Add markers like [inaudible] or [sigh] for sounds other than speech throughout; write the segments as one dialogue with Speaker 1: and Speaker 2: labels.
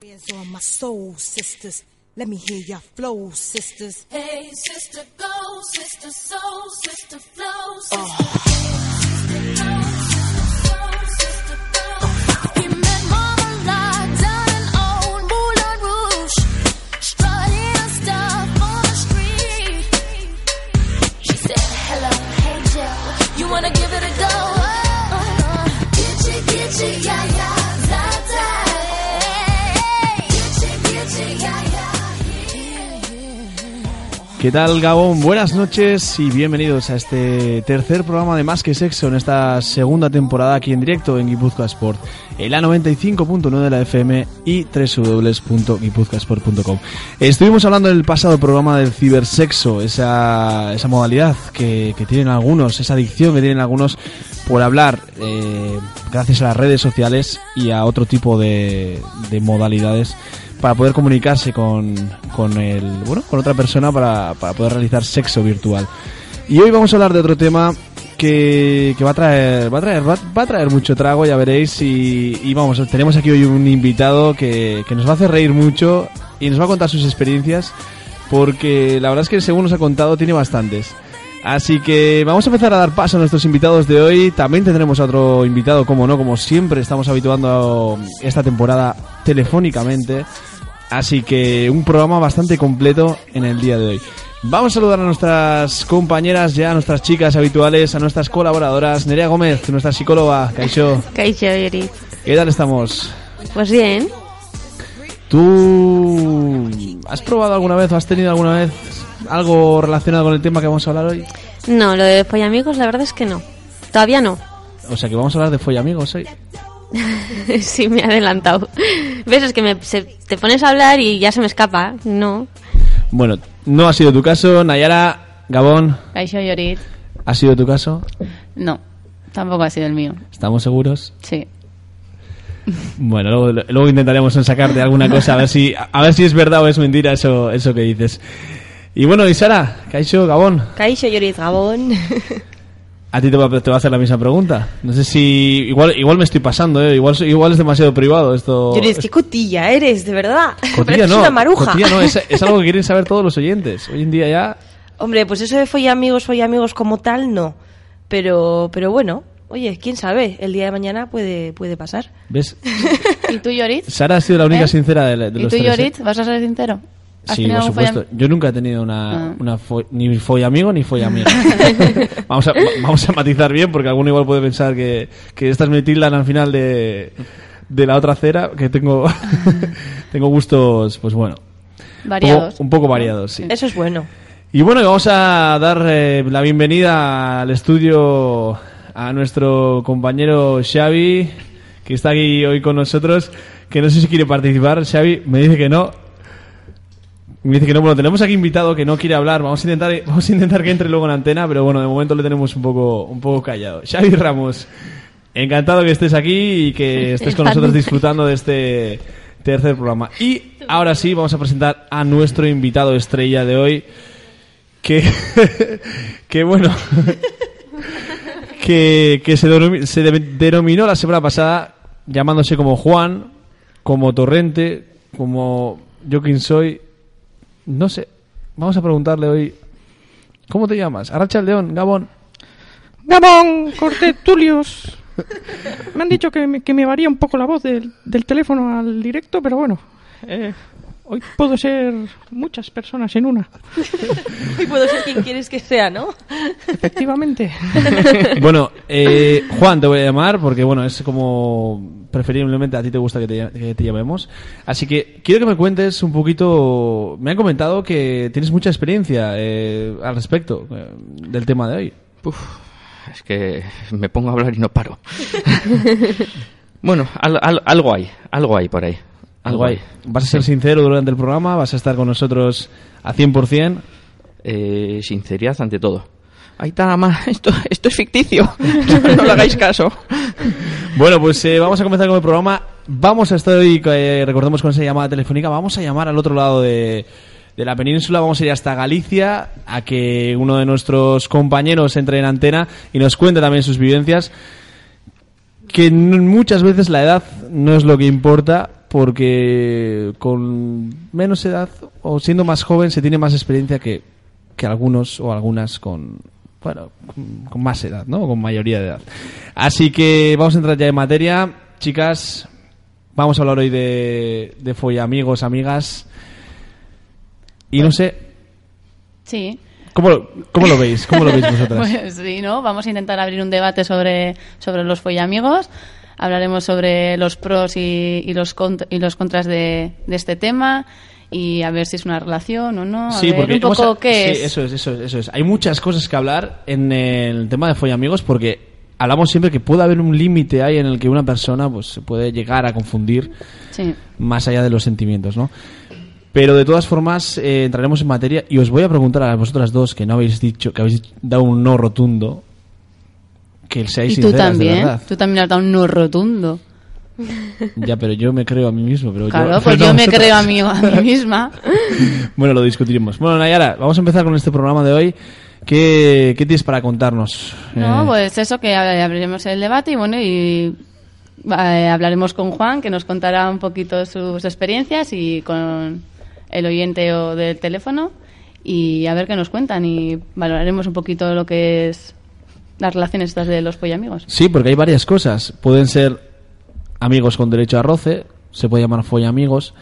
Speaker 1: Hands on my soul, sisters. Let me hear your flow, sisters.
Speaker 2: Hey, sister, go, sister, soul, sister, flow, oh. sister. Sister,
Speaker 3: ¿Qué tal, Gabón? Buenas noches y bienvenidos a este tercer programa de Más que Sexo en esta segunda temporada aquí en directo en Guipúzcoa Sport, el A95.9 de la FM y www.guipuzcoasport.com. Estuvimos hablando en el pasado programa del cibersexo, esa, esa modalidad que, que tienen algunos, esa adicción que tienen algunos por hablar eh, gracias a las redes sociales y a otro tipo de modalidades para poder comunicarse con, con el bueno con otra persona para, para poder realizar sexo virtual. Y hoy vamos a hablar de otro tema que, que va a traer va a traer va, a traer mucho trago ya veréis y, y vamos tenemos aquí hoy un invitado que, que nos va a hacer reír mucho y nos va a contar sus experiencias porque la verdad es que según nos ha contado tiene bastantes Así que vamos a empezar a dar paso a nuestros invitados de hoy. También tendremos a otro invitado, como no, como siempre estamos habituando esta temporada telefónicamente. Así que un programa bastante completo en el día de hoy. Vamos a saludar a nuestras compañeras ya, a nuestras chicas habituales, a nuestras colaboradoras. Nerea Gómez, nuestra psicóloga, Caixo.
Speaker 4: Kaixo, Yuri.
Speaker 3: ¿Qué tal estamos?
Speaker 4: Pues bien.
Speaker 3: ¿Tú has probado alguna vez o has tenido alguna vez algo relacionado con el tema que vamos a hablar hoy?
Speaker 4: No, lo de follamigos la verdad es que no. Todavía no.
Speaker 3: O sea que vamos a hablar de follamigos hoy. [laughs]
Speaker 4: sí, me he adelantado. ¿Ves? Es que me- se- te pones a hablar y ya se me escapa. No.
Speaker 3: Bueno, no ha sido tu caso. Nayara, Gabón,
Speaker 5: Kaixo Yorit.
Speaker 3: ¿ha sido tu caso?
Speaker 5: No, tampoco ha sido el mío.
Speaker 3: ¿Estamos seguros?
Speaker 5: Sí.
Speaker 3: Bueno, luego, luego intentaremos sacarte alguna cosa a ver si a ver si es verdad o es mentira eso eso que dices. Y bueno, y Sara, Caixo, Gabón,
Speaker 6: Kaixo Yorit Gabón. [laughs]
Speaker 3: a ti te va, te va a hacer la misma pregunta. No sé si igual igual me estoy pasando, ¿eh? igual igual es demasiado privado esto.
Speaker 6: Yorit, qué cotilla eres, de verdad.
Speaker 3: Cotilla [laughs] no,
Speaker 6: una maruja.
Speaker 3: cotilla no, es, es algo que quieren saber todos los oyentes. Hoy en día ya [laughs]
Speaker 6: Hombre, pues eso de folla amigos, folla amigos como tal, no. Pero, pero bueno, oye, quién sabe, el día de mañana puede, puede pasar.
Speaker 3: ves,
Speaker 5: ¿Y tú, Yorit?
Speaker 3: Sara ha sido la única
Speaker 5: ¿Eh?
Speaker 3: sincera de, de
Speaker 5: ¿Y
Speaker 3: los
Speaker 5: tú,
Speaker 3: tres. ¿eh?
Speaker 5: Yorit? ¿Vas a ser sincero? ¿Has
Speaker 3: Sí, por supuesto.
Speaker 5: follam-
Speaker 3: Yo nunca he tenido una,
Speaker 5: Ah.
Speaker 3: una fo- ni follamigo ni follamiga. [laughs] vamos, a, vamos a matizar bien porque alguno igual puede pensar que, que estas me tildan al final de, de la otra cera, que tengo, [laughs] tengo gustos, pues bueno,
Speaker 5: Variados.
Speaker 3: poco, un poco variados, sí.
Speaker 6: Eso es bueno.
Speaker 3: Y bueno, vamos a dar eh, la bienvenida al estudio a nuestro compañero Xavi, que está aquí hoy con nosotros, que no sé si quiere participar. Xavi me dice que no. Me dice que no, bueno, tenemos aquí invitado que no quiere hablar. Vamos a intentar, vamos a intentar que entre luego en antena, pero bueno, de momento le tenemos un poco, un poco callado. Xavi Ramos, encantado que estés aquí y que [laughs] estés con nosotros disfrutando de este tercer programa. Y ahora sí, vamos a presentar a nuestro invitado estrella de hoy, que, [laughs] que bueno, [laughs] que, que se, denomi- se de- denominó la semana pasada llamándose como Juan, como Torrente, como yo quien soy, no sé. Vamos a preguntarle hoy, ¿cómo te llamas? Arracha el León, Gabón.
Speaker 7: Gabón, Cortetulios. Me han dicho que me, que me varía un poco la voz del, del teléfono al directo, pero bueno, eh, hoy puedo ser muchas personas en una,
Speaker 6: Y puedo ser quien quieres que sea, ¿no?
Speaker 7: efectivamente. [laughs]
Speaker 3: Bueno, eh, Juan te voy a llamar porque bueno, es como preferiblemente a ti te gusta que te, que te llamemos. Así que quiero que me cuentes un poquito. Me han comentado que tienes mucha experiencia eh, al respecto eh, del tema de hoy.
Speaker 8: Uf, es que me pongo a hablar y no paro. [laughs] bueno, al- al- algo hay, algo hay por ahí.
Speaker 3: Algo hay. ¿Vas a ser sincero durante el programa? ¿Vas a estar con nosotros a 100%?
Speaker 8: Eh, sinceridad ante todo. Ahí está, mamá, [laughs] esto, esto es ficticio. [laughs] no, le hagáis caso.
Speaker 3: Bueno, pues eh, vamos a comenzar con el programa. Vamos a estar hoy, eh, recordemos con esa llamada telefónica, vamos a llamar al otro lado de, de la península, vamos a ir hasta Galicia a que uno de nuestros compañeros entre en antena y nos cuente también sus vivencias. Que muchas veces la edad no es lo que importa, porque con menos edad o siendo más joven se tiene más experiencia que, que algunos o algunas con, bueno, con, más edad, ¿no? Con mayoría de edad. Así que vamos a entrar ya en materia. Chicas, vamos a hablar hoy de, de follamigos, amigas. Y no sé,
Speaker 5: Sí.
Speaker 3: ¿cómo, ¿cómo lo veis? ¿Cómo lo veis [laughs] vosotras?
Speaker 5: Pues sí, ¿no? Vamos a intentar abrir un debate sobre, sobre los follamigos. Hablaremos sobre los pros y, y los, cont- y los contras de, de este tema y a ver si es una relación o no. A ver un poco qué
Speaker 3: sí,
Speaker 5: es.
Speaker 3: Eso es, eso es, eso es. Hay muchas cosas que hablar en el tema de follamigos porque hablamos siempre que puede haber un límite ahí en el que una persona pues se puede llegar a confundir
Speaker 5: Sí.
Speaker 3: más allá de los sentimientos, ¿no? Pero de todas formas eh, entraremos en materia y os voy a preguntar a vosotras dos que no habéis dicho, que habéis dado un no rotundo, que seáis
Speaker 5: Y tú
Speaker 3: sinceras, de
Speaker 5: también.
Speaker 3: verdad.
Speaker 5: Tú también has dado un no rotundo. [laughs]
Speaker 3: Ya, pero yo me creo a mí mismo. Pero
Speaker 5: Claro,
Speaker 3: yo,
Speaker 5: pues yo me creo a mí, a mí [laughs] misma.
Speaker 3: Bueno, lo discutiremos. Bueno, Nayara, vamos a empezar con este programa de hoy. ¿Qué, qué tienes para contarnos?
Speaker 5: No,
Speaker 3: Eh,
Speaker 5: pues eso, que ab- abriremos el debate y bueno, y eh, hablaremos con Juan, que nos contará un poquito sus experiencias y con el oyente o del teléfono y a ver qué nos cuentan y valoraremos un poquito lo que es las relaciones estas de los pollamigos.
Speaker 3: Sí, porque hay varias cosas. Pueden ser amigos con derecho a roce, se puede llamar follamigos,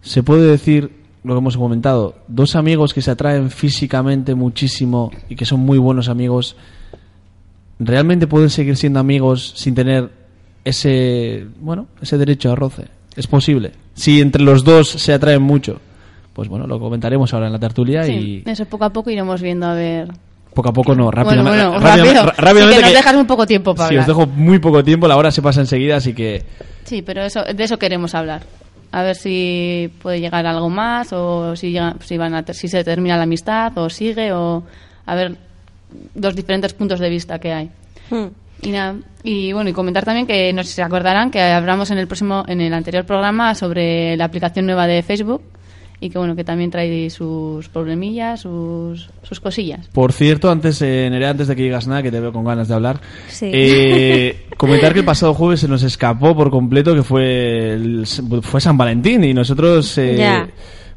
Speaker 3: se puede decir, lo que hemos comentado, dos amigos que se atraen físicamente muchísimo y que son muy buenos amigos, ¿realmente pueden seguir siendo amigos sin tener ese, bueno, ese derecho a roce? Es posible. Si entre los dos se atraen mucho, pues bueno, lo comentaremos ahora en la tertulia
Speaker 5: Sí,
Speaker 3: y
Speaker 5: eso poco a poco iremos viendo a ver.
Speaker 3: Poco a poco no, rápidamente.
Speaker 5: bueno, bueno,
Speaker 3: rápidamente-
Speaker 5: rápido.
Speaker 3: rápidamente
Speaker 5: Sí, que nos
Speaker 3: que-
Speaker 5: dejas un poco tiempo para
Speaker 3: Sí, os
Speaker 5: hablar.
Speaker 3: dejo muy poco tiempo, la hora se pasa enseguida, así que
Speaker 5: Sí, pero eso, de eso queremos hablar. A ver si puede llegar algo más o si, llega- si, van a si se termina la amistad o sigue o a ver dos diferentes puntos de vista que hay.
Speaker 6: Hmm.
Speaker 5: Y, nada, y bueno, y comentar también que no sé si se acordarán que hablamos en el próximo, en el anterior programa sobre la aplicación nueva de Facebook y que bueno, que también trae sus problemillas, sus, sus cosillas.
Speaker 3: Por cierto, antes, eh, Nerea, antes de que digas nada, que te veo con ganas de hablar,
Speaker 4: Sí.
Speaker 3: eh, [laughs] comentar que el pasado jueves se nos escapó por completo que fue el- fue San Valentín y nosotros, eh,
Speaker 4: Ya.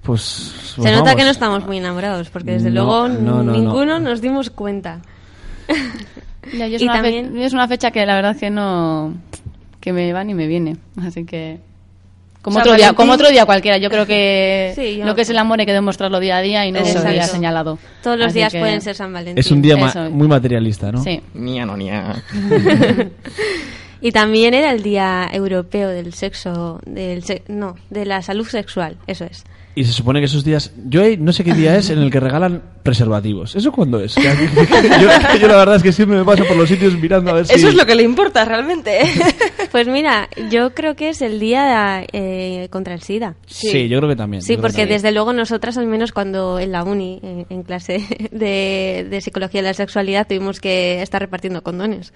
Speaker 3: pues, pues
Speaker 4: Se nota
Speaker 3: vamos.
Speaker 4: que no estamos muy enamorados, porque desde
Speaker 3: No,
Speaker 4: luego
Speaker 3: no, no,
Speaker 4: ninguno
Speaker 3: no.
Speaker 4: nos dimos cuenta. [laughs]
Speaker 5: Ya, yo es,
Speaker 4: Y
Speaker 5: una fe-
Speaker 4: también-
Speaker 5: es una fecha que la verdad que no que me va ni me viene así que como otro día como otro día cualquiera yo creo que [laughs]
Speaker 4: Sí, yo-
Speaker 5: lo que es el amor hay que demostrarlo día a día y no un día señalado
Speaker 4: Todos los
Speaker 5: Así
Speaker 4: días
Speaker 5: que-
Speaker 4: pueden ser San Valentín.
Speaker 3: Es un día ma- muy materialista, ¿no?
Speaker 5: sí
Speaker 8: Nia, no, nia. [laughs]
Speaker 4: Y también era el Día Europeo del Sexo, del se- no, de la salud sexual, eso es.
Speaker 3: Y se supone que esos días... Yo eh, no sé qué día es en el que regalan preservativos. ¿Eso cuándo es? [laughs] Yo, yo la verdad es que siempre me paso por los sitios mirando a ver si...
Speaker 6: Eso es lo que le importa realmente. [laughs]
Speaker 4: Pues mira, yo creo que es el día eh, contra el SIDA.
Speaker 3: Sí, yo creo que también.
Speaker 4: Sí, porque
Speaker 3: también.
Speaker 4: desde luego nosotras, al menos cuando en la uni, en, en clase de, de psicología de la sexualidad, tuvimos que estar repartiendo condones.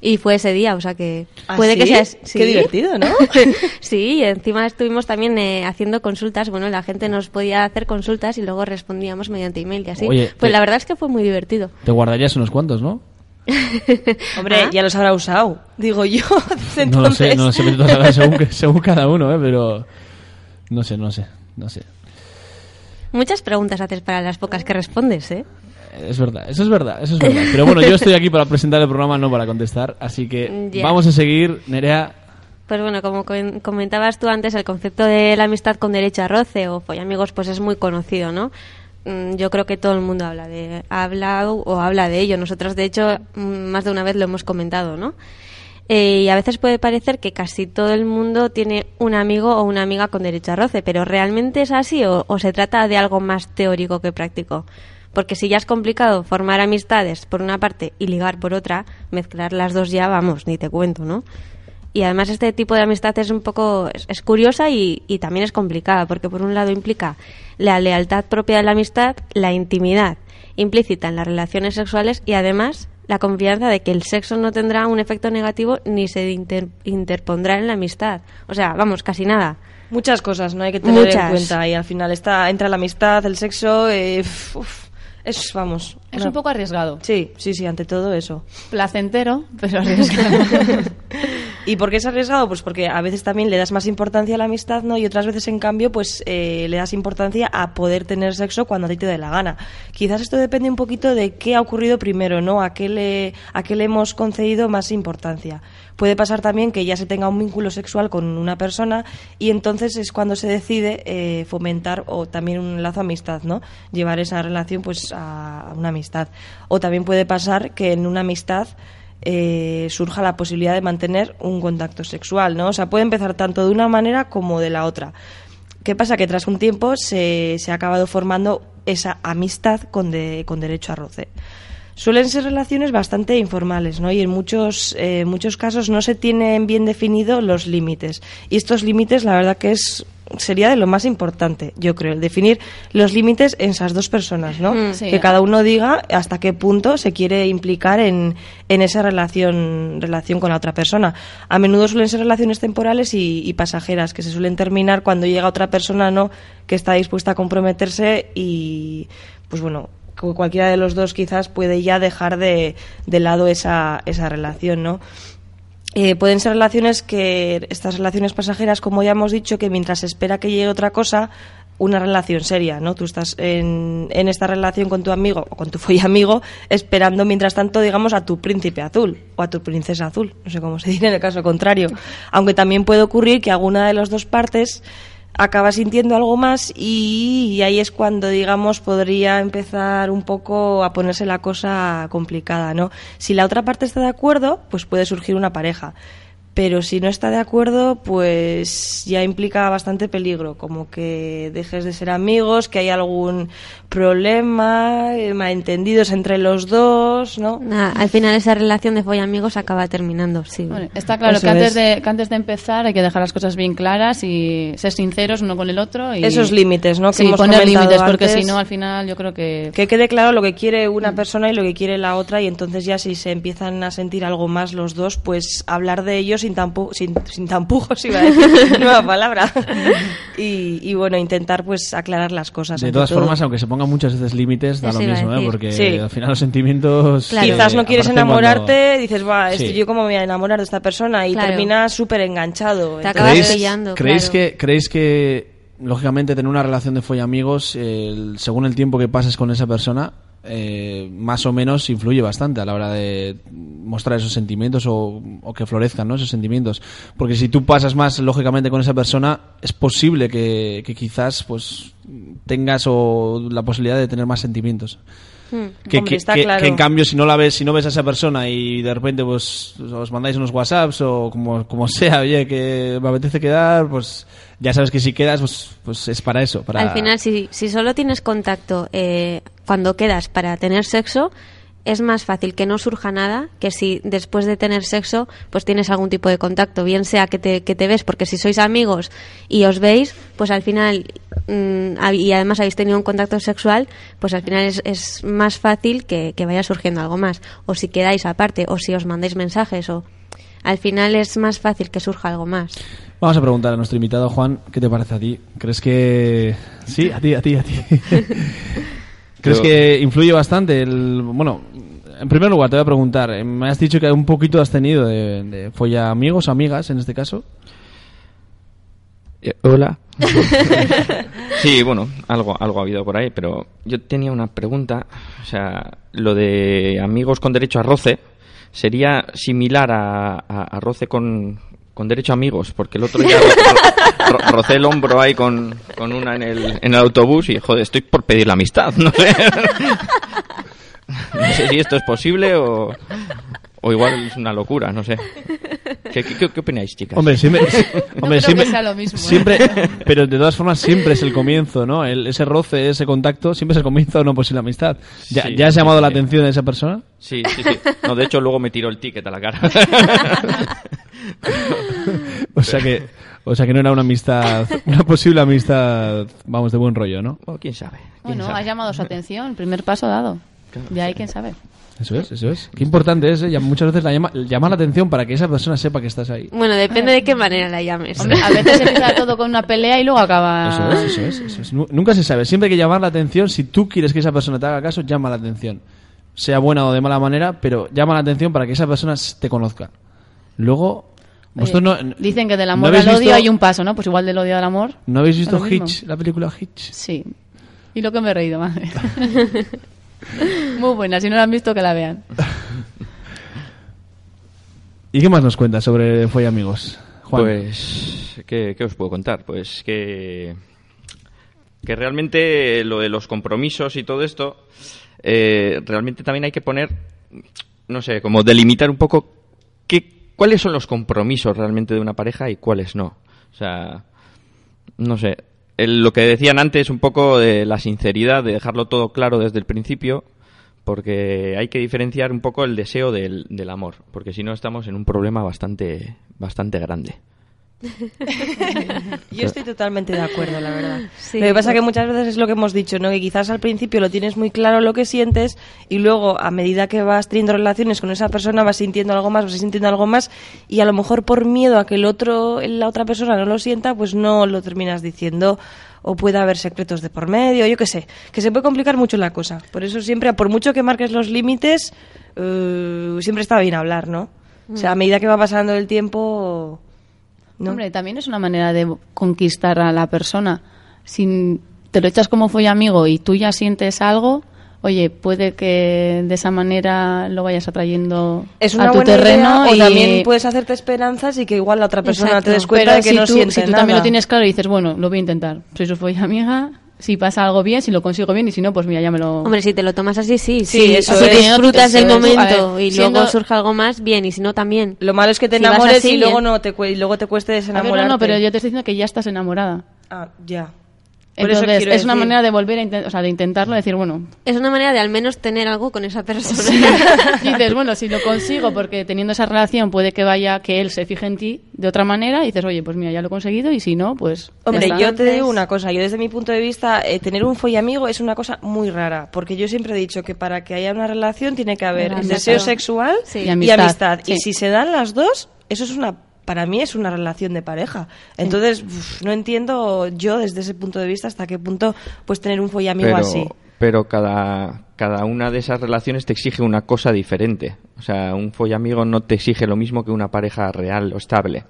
Speaker 4: Y fue ese día, o sea que
Speaker 6: ¿Ah,
Speaker 4: puede que
Speaker 6: sí?
Speaker 4: sea...
Speaker 6: Qué divertido, ¿no? [laughs]
Speaker 4: sí, y encima estuvimos también eh, haciendo consultas. Bueno, la gente nos podía hacer consultas y luego respondíamos mediante email y así.
Speaker 3: Oye,
Speaker 4: pues
Speaker 3: te-
Speaker 4: la verdad es que fue muy divertido.
Speaker 3: Te guardarías unos cuantos, ¿no? [laughs]
Speaker 6: Hombre,
Speaker 4: Ah.
Speaker 6: ya los habrá usado. Digo yo. [laughs]
Speaker 3: No lo sé, no lo sé, pero según, según cada uno, ¿eh? Pero... No sé, no sé, no sé.
Speaker 4: Muchas preguntas haces para las pocas que respondes, ¿eh?
Speaker 3: Es verdad, eso es verdad, eso es verdad. Pero bueno, yo estoy aquí para presentar el programa, no para contestar. Así que vamos a seguir, Nerea.
Speaker 4: Pues bueno, como comen- comentabas tú antes, el concepto de la amistad con derecho a roce o follamigos pues es muy conocido, ¿no? Mm, Yo creo que todo el mundo habla de habla o habla de ello. Nosotros, de hecho, mm, más de una vez lo hemos comentado, ¿no? Eh, y a veces puede parecer que casi todo el mundo tiene un amigo o una amiga con derecho a roce, pero ¿realmente es así o, o se trata de algo más teórico que práctico? Porque si ya es complicado formar amistades por una parte y ligar por otra, mezclar las dos ya, vamos, ni te cuento, ¿no? Y además este tipo de amistad es un poco, es, es curiosa y, y también es complicada, porque por un lado implica la lealtad propia de la amistad, la intimidad implícita en las relaciones sexuales y además la confianza de que el sexo no tendrá un efecto negativo ni se inter- interpondrá en la amistad. O sea, vamos, casi nada.
Speaker 6: Muchas cosas, ¿no? Hay que tener en cuenta. Y al final está, entra la amistad, el sexo. eh, uf, es, vamos,
Speaker 5: Es
Speaker 6: Una-
Speaker 5: un poco arriesgado.
Speaker 6: Sí, sí, sí, ante todo eso.
Speaker 5: Placentero, pero arriesgado. [laughs]
Speaker 6: ¿Y por qué es arriesgado? Pues porque a veces también le das más importancia a la amistad, ¿no? Y otras veces, en cambio, pues eh, le das importancia a poder tener sexo cuando a ti te dé la gana. Quizás esto depende un poquito de qué ha ocurrido primero, ¿no? A qué le, a qué le hemos concedido más importancia. Puede pasar también que ya se tenga un vínculo sexual con una persona y entonces es cuando se decide eh, fomentar o también un lazo amistad, ¿no? Llevar esa relación pues a, una amistad. O también puede pasar que en una amistad eh, surja la posibilidad de mantener un contacto sexual, ¿no? O sea, puede empezar tanto de una manera como de la otra. ¿Qué pasa? Que tras un tiempo se, se ha acabado formando esa amistad con, de- con derecho a roce. Suelen ser relaciones bastante informales, ¿no? Y en muchos, eh, muchos casos no se tienen bien definidos los límites. Y estos límites, la verdad que es sería de lo más importante, yo creo, el definir los límites en esas dos personas, ¿no?
Speaker 5: Mm, sí.
Speaker 6: que cada uno diga hasta qué punto se quiere implicar en, en esa relación, relación con la otra persona. A menudo suelen ser relaciones temporales y, y pasajeras, que se suelen terminar cuando llega otra persona, ¿no? Que está dispuesta a comprometerse y, pues bueno, cualquiera de los dos quizás puede ya dejar de, de lado esa, esa relación, ¿no? Eh, pueden ser relaciones que, estas relaciones pasajeras, como ya hemos dicho, que mientras espera que llegue otra cosa, una relación seria, ¿no? Tú estás en, en esta relación con tu amigo o con tu amigo esperando, mientras tanto, digamos, a tu príncipe azul o a tu princesa azul, no sé cómo se [laughs] dice en el caso contrario. Aunque también puede ocurrir que alguna de las dos partes acaba sintiendo algo más y, ahí es cuando, digamos, podría empezar un poco a ponerse la cosa complicada, ¿no? Si la otra parte está de acuerdo, pues puede surgir una pareja. Pero si no está de acuerdo, pues ya implica bastante peligro, como que dejes de ser amigos, que hay algún problema, eh, malentendidos entre los dos, ¿no?
Speaker 4: Al final esa relación de follamigos acaba terminando, sí.
Speaker 5: Bueno, está claro
Speaker 6: Eso
Speaker 5: que antes,
Speaker 6: es.
Speaker 5: de, que antes de empezar hay que dejar las cosas bien claras y ser sinceros uno con el otro. Y,
Speaker 6: Esos límites, ¿no? Que
Speaker 5: sí,
Speaker 6: hemos
Speaker 5: poner
Speaker 6: comentado
Speaker 5: límites, porque si no, al final yo creo que...
Speaker 6: Que quede claro lo que quiere una persona y lo que quiere la otra y entonces ya si se empiezan a sentir algo más los dos, pues hablar de ello sin, tampu sin, sin tampujos, [laughs] iba a decir, nueva palabra. [laughs] Y, y bueno, intentar pues aclarar las cosas.
Speaker 3: De todas
Speaker 6: todo.
Speaker 3: formas, aunque se pongan muchas veces límites, da
Speaker 4: Eso
Speaker 3: lo mismo, ¿eh? Porque
Speaker 6: Sí.
Speaker 3: al final los sentimientos...
Speaker 4: Claro.
Speaker 6: Quizás no quieres
Speaker 3: cuando-
Speaker 6: enamorarte, dices, va,
Speaker 3: Sí.
Speaker 6: yo cómo me voy a enamorar de esta persona y
Speaker 4: Claro.
Speaker 6: terminas súper enganchado.
Speaker 4: Te
Speaker 6: Entonces-
Speaker 4: acabas
Speaker 3: ¿Creéis,
Speaker 4: pillando,
Speaker 3: ¿creéis,
Speaker 4: claro.
Speaker 3: que, ¿Creéis que, lógicamente, tener una relación de follamigos, eh, según el tiempo que pases con esa persona, eh, más o menos influye bastante a la hora de mostrar esos sentimientos o, o que florezcan ¿no? esos sentimientos? Porque si tú pasas más, lógicamente, con esa persona, es posible que, que quizás pues tengas o la posibilidad de tener más sentimientos.
Speaker 4: Hmm.
Speaker 3: Que,
Speaker 6: Hombre,
Speaker 3: que-
Speaker 6: está
Speaker 3: que-
Speaker 6: claro.
Speaker 3: que en cambio si no la ves si no ves a esa persona y de repente pues os mandáis unos whatsapps o como, como sea [laughs] oye que me apetece quedar pues ya sabes que si quedas pues, pues es para eso para
Speaker 4: Al final, si, si solo tienes contacto eh, cuando quedas para tener sexo, es más fácil que no surja nada que si después de tener sexo pues tienes algún tipo de contacto, bien sea que te, que te ves, porque si sois amigos y os veis, pues al final, mm, y además habéis tenido un contacto sexual, pues al final es, es más fácil que, que vaya surgiendo algo más. O si quedáis aparte, o si os mandáis mensajes, o al final es más fácil que surja algo más.
Speaker 3: vamos a preguntar a nuestro invitado Juan qué te parece a ti crees que sí a ti a ti a ti [laughs] crees
Speaker 8: Yo-
Speaker 3: que influye bastante el bueno en primer lugar te voy a preguntar eh, me has dicho que un poquito has tenido de, de folla amigos o amigas en este caso
Speaker 8: Eh, Hola. [laughs] sí, bueno, algo, algo ha habido por ahí, pero yo tenía una pregunta. O sea, lo de amigos con derecho a roce sería similar a, a- a roce con, con derecho a amigos, porque el otro día ro- ro- rocé el hombro ahí con, con una en el, en el autobús y, joder, estoy por pedir la amistad, no sé. [laughs] no sé si esto es posible o, o igual es una locura, no sé. ¿Qué, qué, qué opináis, chicas?
Speaker 3: Hombre, siempre, [laughs] hombre,
Speaker 5: creo
Speaker 3: siempre,
Speaker 5: que sea lo mismo, ¿eh?
Speaker 3: siempre, pero de todas formas siempre es el comienzo, ¿no? El- ese roce, ese contacto, siempre es el comienzo de una posible amistad. ¿Ya,
Speaker 8: Sí,
Speaker 3: ¿ya has llamado
Speaker 8: sí,
Speaker 3: la
Speaker 8: sí.
Speaker 3: atención de esa persona?
Speaker 8: Sí, sí, sí. No, de hecho, luego me tiró el ticket a la cara. [laughs]
Speaker 3: O sea que, o sea que no era una amistad, una posible amistad, vamos, de buen rollo, ¿no?
Speaker 8: Bueno, quién sabe. quién
Speaker 5: Bueno,
Speaker 8: sabe.
Speaker 5: has llamado su atención, primer paso dado. De ahí, quién sabe.
Speaker 3: Eso es, eso es. Qué importante es, ¿eh? Muchas veces la llama, llama la atención para que esa persona sepa que estás ahí.
Speaker 4: Bueno, depende de qué manera la llames.
Speaker 5: Hombre, a veces empieza todo con una pelea y luego acaba...
Speaker 3: Eso es, eso es, eso es. Nu- Nunca se sabe. Siempre hay que llamar la atención. Si tú quieres que esa persona te haga caso, llama la atención. sea buena o de mala manera, pero llama la atención para que esa persona te conozca. Luego,
Speaker 5: Oye,
Speaker 3: no,
Speaker 5: Dicen que del
Speaker 3: ¿no
Speaker 5: amor
Speaker 3: habéis
Speaker 5: al odio
Speaker 3: visto-
Speaker 5: hay un paso, ¿no? Pues igual del odio al amor.
Speaker 3: ¿No habéis visto. Hitch, la película Hitch?
Speaker 5: Sí. Y lo que me he reído, madre. [laughs] [laughs] Muy buena, si no la han visto, que la vean. [laughs]
Speaker 3: ¿Y qué más nos cuenta sobre Fue Amigos? Juan.
Speaker 8: Pues, ¿qué, qué os puedo contar? Pues que, que realmente lo de los compromisos y todo esto, eh, realmente también hay que poner, no sé, como delimitar un poco qué, cuáles son los compromisos realmente de una pareja y cuáles no. O sea, no sé, el- lo que decían antes un poco de la sinceridad, de dejarlo todo claro desde el principio, porque hay que diferenciar un poco el deseo del, del amor, porque si no estamos en un problema bastante, bastante grande. [laughs]
Speaker 6: Yo estoy totalmente de acuerdo, la verdad.
Speaker 4: Sí,
Speaker 6: lo que pasa
Speaker 4: pues-
Speaker 6: que muchas veces es lo que hemos dicho, ¿no? Que quizás al principio lo tienes muy claro lo que sientes y luego a medida que vas teniendo relaciones con esa persona vas sintiendo algo más, vas sintiendo algo más y a lo mejor por miedo a que el otro, la otra persona no lo sienta, pues no lo terminas diciendo o puede haber secretos de por medio, yo qué sé, que se puede complicar mucho la cosa. Por eso siempre, por mucho que marques los límites, eh, siempre está bien hablar, ¿no? O sea, a medida que va pasando el tiempo... ¿no?
Speaker 5: Hombre, también es una manera de conquistar a la persona. Si te lo echas como fue amigo y tú ya sientes algo, oye, puede que de esa manera lo vayas atrayendo
Speaker 6: es
Speaker 5: a tu
Speaker 6: buena
Speaker 5: terreno
Speaker 6: idea, o
Speaker 5: y
Speaker 6: también puedes hacerte esperanzas y que igual la otra persona
Speaker 5: Exacto.
Speaker 6: te des cuenta
Speaker 5: Pero
Speaker 6: de que
Speaker 5: si
Speaker 6: no
Speaker 5: tú,
Speaker 6: siente
Speaker 5: si tú
Speaker 6: nada.
Speaker 5: también lo tienes claro y dices, bueno, lo voy a intentar. Soy su folla amiga, si pasa algo bien, si lo consigo bien y si no, pues mira, ya me lo...
Speaker 4: Hombre, si te lo tomas así, sí.
Speaker 6: Sí,
Speaker 4: sí
Speaker 6: eso
Speaker 4: si
Speaker 6: es,
Speaker 4: disfrutas del momento
Speaker 5: ver,
Speaker 4: y
Speaker 5: siendo-
Speaker 4: luego surge algo más, bien. Y si no, también.
Speaker 6: Lo malo es que te
Speaker 4: Si
Speaker 6: enamores
Speaker 4: así,
Speaker 6: y luego no te y luego te cueste
Speaker 5: A ver,
Speaker 6: desenamorarte.
Speaker 5: no, no, pero yo te estoy diciendo que ya estás enamorada.
Speaker 6: Ah, ya. Por
Speaker 5: Entonces, es una
Speaker 6: decir-
Speaker 5: manera de volver a o sea, de intentarlo, decir, bueno,
Speaker 4: Es una manera de al menos tener algo con esa persona. [laughs]
Speaker 5: dices, bueno, si lo consigo, porque teniendo esa relación puede que vaya, que él se fije en ti de otra manera, y dices, oye, pues mira, ya lo he conseguido, y si no, pues.
Speaker 6: Hombre, yo te digo una cosa, yo desde mi punto de vista, eh, tener un follamigo es una cosa muy rara, porque yo siempre he dicho que para que haya una relación tiene que haber deseo sexual
Speaker 4: Sí.
Speaker 6: y
Speaker 5: Y
Speaker 6: amistad. Y si se dan las dos, eso es una, para mí es una relación de pareja. Entonces, uf, no entiendo yo desde ese punto de vista hasta qué punto puedes tener un follamigo
Speaker 8: pero,
Speaker 6: así.
Speaker 8: pero cada, cada una de esas relaciones te exige una cosa diferente. O sea, un follamigo no te exige lo mismo que una pareja real o estable.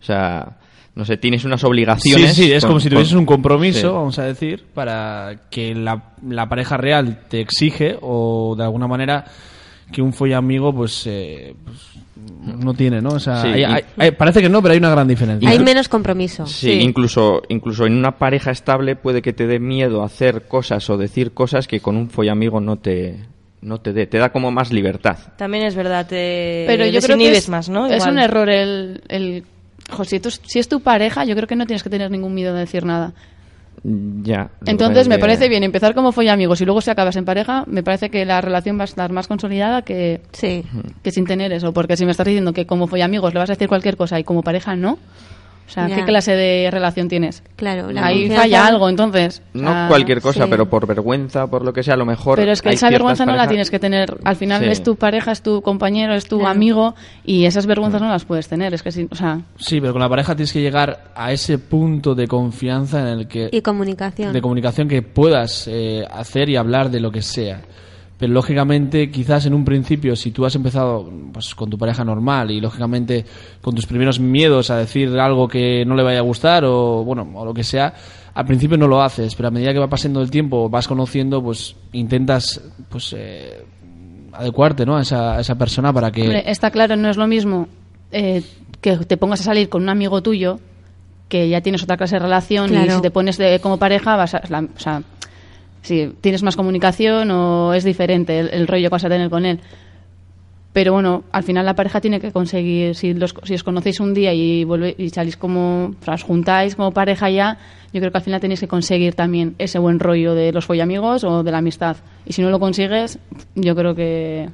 Speaker 8: O sea, no sé, tienes unas
Speaker 3: Sí,
Speaker 8: obligaciones.
Speaker 3: sí, es
Speaker 8: con-
Speaker 3: como si tuvieses
Speaker 8: con-
Speaker 3: un compromiso,
Speaker 8: sí.
Speaker 3: vamos a decir, para que la, la pareja real te exige o de alguna manera que un follamigo pues, eh, pues no tiene, ¿no? O sea,
Speaker 8: Sí,
Speaker 3: hay-
Speaker 8: y-
Speaker 3: hay- hay- parece que no, pero hay una gran diferencia.
Speaker 4: Hay menos compromiso.
Speaker 8: Sí, incluso, incluso en una pareja estable puede que te dé miedo hacer cosas o decir cosas que con un follamigo no te, no te dé. Te da como más libertad.
Speaker 6: También es verdad, te
Speaker 5: Pero yo creo que es,
Speaker 6: más, ¿no?
Speaker 5: es un error el. el jo, si, tú- si es tu pareja, yo creo que no tienes que tener ningún miedo de decir nada.
Speaker 8: Ya.
Speaker 5: Entonces, me parece bien empezar como fue amigos y luego si acabas en pareja, me parece que la relación va a estar más consolidada que,
Speaker 4: Sí.
Speaker 5: que sin tener eso. Porque si me estás diciendo que como fue amigos le vas a decir cualquier cosa y como pareja no, o sea,
Speaker 4: Ya.
Speaker 5: ¿qué clase de relación tienes?
Speaker 4: Claro. la
Speaker 5: Ahí
Speaker 4: confianza-
Speaker 5: falla algo, entonces.
Speaker 8: No
Speaker 5: sea,
Speaker 8: cualquier cosa,
Speaker 4: sí.
Speaker 8: pero por vergüenza, por lo que sea, a lo mejor.
Speaker 5: Pero es que esa vergüenza no la
Speaker 8: parejas-
Speaker 5: tienes que tener. Al final
Speaker 8: Sí.
Speaker 5: es tu pareja, es tu compañero, es tu
Speaker 4: Claro.
Speaker 5: amigo y esas vergüenzas no las puedes tener. Es que sí, o sea,
Speaker 3: Sí, pero con la pareja tienes que llegar a ese punto de confianza en el que
Speaker 4: Y comunicación.
Speaker 3: de comunicación que puedas eh, hacer y hablar de lo que sea. Pero lógicamente, quizás en un principio, si tú has empezado pues, con tu pareja normal y lógicamente con tus primeros miedos a decir algo que no le vaya a gustar o bueno o lo que sea, al principio no lo haces, pero a medida que va pasando el tiempo, vas conociendo, pues intentas pues eh, adecuarte, ¿no? A esa, a esa persona para que
Speaker 5: hombre, está claro, no es lo mismo eh, que te pongas a salir con un amigo tuyo que ya tienes otra clase de relación y si te pones de- como pareja vas a, la- o sea, si tienes más comunicación o es diferente el, rollo que vas a tener con él. Pero bueno, al final la pareja tiene que conseguir, si, los, si os conocéis un día y, vuelve, y salís como, os juntáis como pareja ya, yo creo que al final tenéis que conseguir también ese buen rollo de los follamigos o de la amistad. Y si no lo consigues, yo creo que...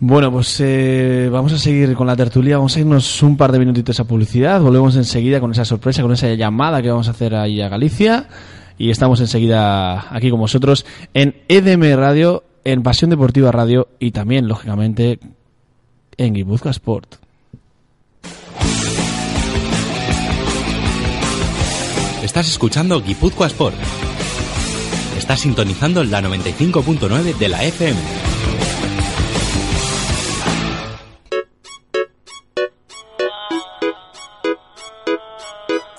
Speaker 3: Bueno, pues eh, vamos a seguir con la tertulia, vamos a irnos un par de minutitos a publicidad, volvemos enseguida con esa sorpresa, con esa llamada que vamos a hacer ahí a Galicia y estamos enseguida aquí con vosotros en EDM Radio, en Pasión Deportiva Radio y también, lógicamente, en Guipúzcoa Sport.
Speaker 9: Estás escuchando Guipúzcoa Sport. Estás sintonizando la 95.9 de la FM.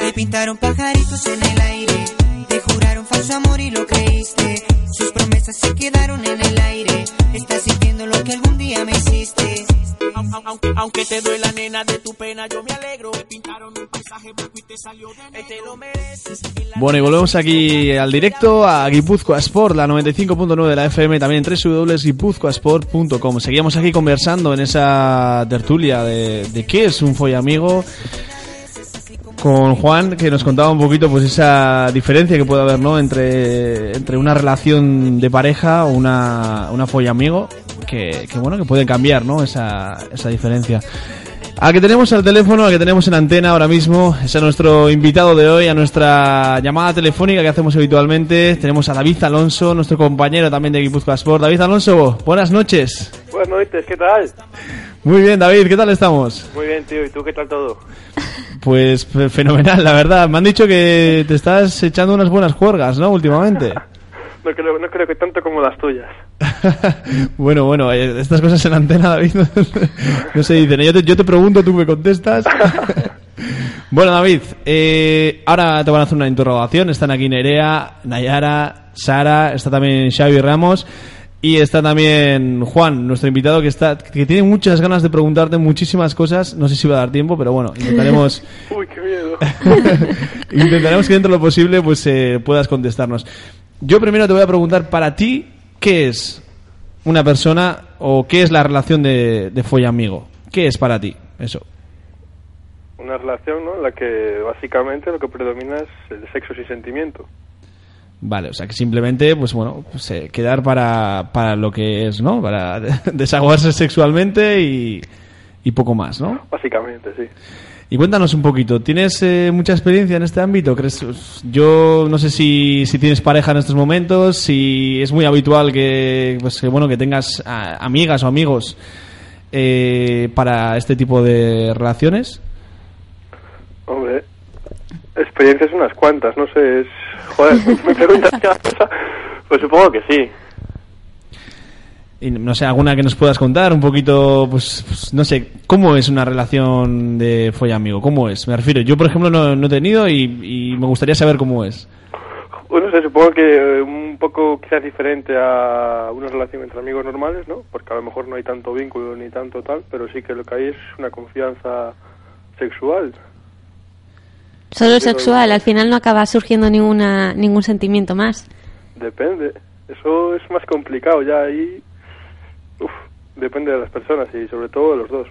Speaker 10: Te pintaron pajaritos en el aire. Te juraron falso amor y lo creíste. Sus promesas se quedaron en el aire. Estás sintiendo lo que algún día me hiciste.
Speaker 11: Aunque, aunque te duela nena de tu pena, yo me alegro. Te pintaron un paisaje blanco y te salió de. Te lo mereces.
Speaker 3: Bueno, y volvemos aquí al directo a Guipúzcoa Sport, la 95.9 de la FM, también en www.guipuzcoasport.com. Seguíamos aquí conversando en esa tertulia de, de qué es un follamigo con Juan, que nos contaba un poquito pues esa diferencia que puede haber ¿no? entre, entre una relación de pareja o una, una follamigo, que, que bueno, que puede cambiar ¿no? esa, esa diferencia. Al que tenemos al teléfono, al que tenemos en antena ahora mismo, es a nuestro invitado de hoy, a nuestra llamada telefónica que hacemos habitualmente. Tenemos a David Alonso, nuestro compañero también de Guipúzcoa Sport. David Alonso, buenas noches.
Speaker 12: Buenas noches, ¿qué tal?
Speaker 3: Muy bien, David, ¿qué tal estamos?
Speaker 12: Muy bien, tío, ¿y tú qué tal todo?
Speaker 3: Pues fe- fenomenal, la verdad. Me han dicho que te estás echando unas buenas juergas, ¿no? Últimamente. [laughs]
Speaker 12: No creo, no creo que tanto como las tuyas. [laughs]
Speaker 3: bueno, bueno, eh, estas cosas en antena, David, [laughs] no se dicen. Yo te, yo te pregunto, tú me contestas. [laughs] bueno, David, eh, ahora te van a hacer una interrogación. Están aquí Nerea, Nayara, Sara, está también Xavi Ramos. Y está también Juan, nuestro invitado, que está que tiene muchas ganas de preguntarte muchísimas cosas. No sé si va a dar tiempo, pero bueno, intentaremos
Speaker 12: Uy, qué miedo.
Speaker 3: intentaremos que dentro de lo posible pues eh, puedas contestarnos. Yo primero te voy a preguntar para ti qué es una persona o qué es la relación de, de follamigo. ¿Qué es para ti eso?
Speaker 12: Una relación, ¿no? En la que básicamente lo que predomina es el sexo sin sentimiento.
Speaker 3: Vale, o sea que simplemente, pues bueno, pues, eh, quedar para, para lo que es, ¿no? Para [laughs] desaguarse sexualmente y, y poco más, ¿no?
Speaker 12: Básicamente, sí.
Speaker 3: Y cuéntanos un poquito, ¿tienes eh, mucha experiencia en este ámbito? ¿Crees, yo no sé si, si tienes pareja en estos momentos, si es muy habitual que, pues, que, bueno, que tengas amigas o amigos eh, para este tipo de relaciones.
Speaker 12: Hombre, experiencias unas cuantas, no sé, es... Joder, [laughs] me preguntas cada cosa. Pues supongo que sí.
Speaker 3: Y no sé, alguna que nos puedas contar un poquito, pues, pues, no sé, ¿cómo es una relación de follamigo? ¿Cómo es? Me refiero, yo por ejemplo no, no he tenido y, y me gustaría saber cómo es.
Speaker 12: Bueno, no sé, supongo que eh, un poco quizás diferente a una relación entre amigos normales, ¿no? Porque a lo mejor no hay tanto vínculo ni tanto tal, pero sí que lo que hay es una confianza sexual.
Speaker 4: Solo sexual, al final no acaba surgiendo ninguna, ningún sentimiento más.
Speaker 12: Depende. Eso es más complicado ya ahí. Depende de las personas y sobre todo de los dos.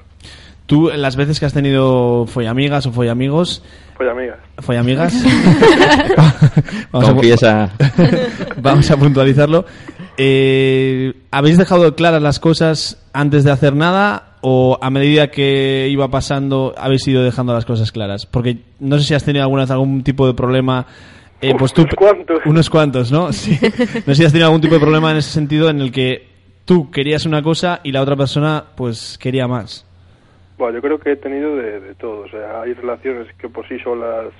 Speaker 3: Tú, las veces que has tenido follamigas o follamigos,
Speaker 12: Pues amigas.
Speaker 3: follamigas, [laughs] [laughs] vamos, a,
Speaker 8: Confiesa. [laughs]
Speaker 3: vamos a puntualizarlo. Eh, ¿Habéis dejado claras las cosas antes de hacer nada o a medida que iba pasando habéis ido dejando las cosas claras? Porque no sé si has tenido alguna vez algún tipo de problema. eh, pues tú,
Speaker 12: unos cuantos.
Speaker 3: unos cuantos, ¿no? Sí. No sé si has tenido algún tipo de problema en ese sentido en el que tú querías una cosa y la otra persona pues quería más.
Speaker 12: Bueno, yo creo que he tenido de, de todo. O sea, hay relaciones que por sí solas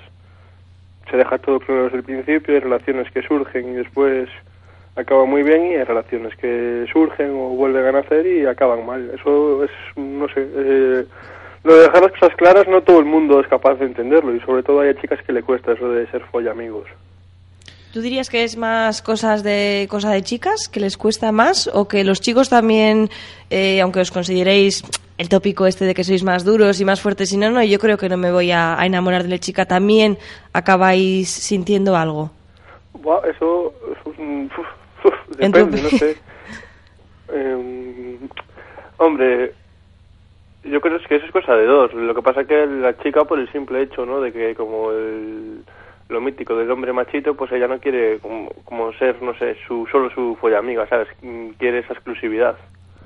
Speaker 12: se deja todo claro desde el principio, hay relaciones que surgen y después acaban muy bien y hay relaciones que surgen o vuelven a nacer y acaban mal. Eso es, no sé, eh, lo de dejar las cosas claras no todo el mundo es capaz de entenderlo y sobre todo hay chicas que le cuesta eso de ser follamigos.
Speaker 6: ¿Tú dirías que es más cosas de cosa de chicas, que les cuesta más, o que los chicos también, eh, aunque os consideréis el tópico este de que sois más duros y más fuertes y no, no, yo creo que no me voy a, a enamorar de la chica, también acabáis sintiendo algo?
Speaker 12: Buah, eso, eso es un- [laughs] uf, uf,
Speaker 6: En tu
Speaker 12: depende, no
Speaker 6: opi-
Speaker 12: sé. [laughs] Em, hombre, yo creo que eso es cosa de dos. Lo que pasa que la chica, por el simple hecho, ¿no? De que como el, lo mítico del hombre machito, pues ella no quiere como, como ser, no sé, su solo su follamiga, ¿sabes? Mm, Quiere esa exclusividad.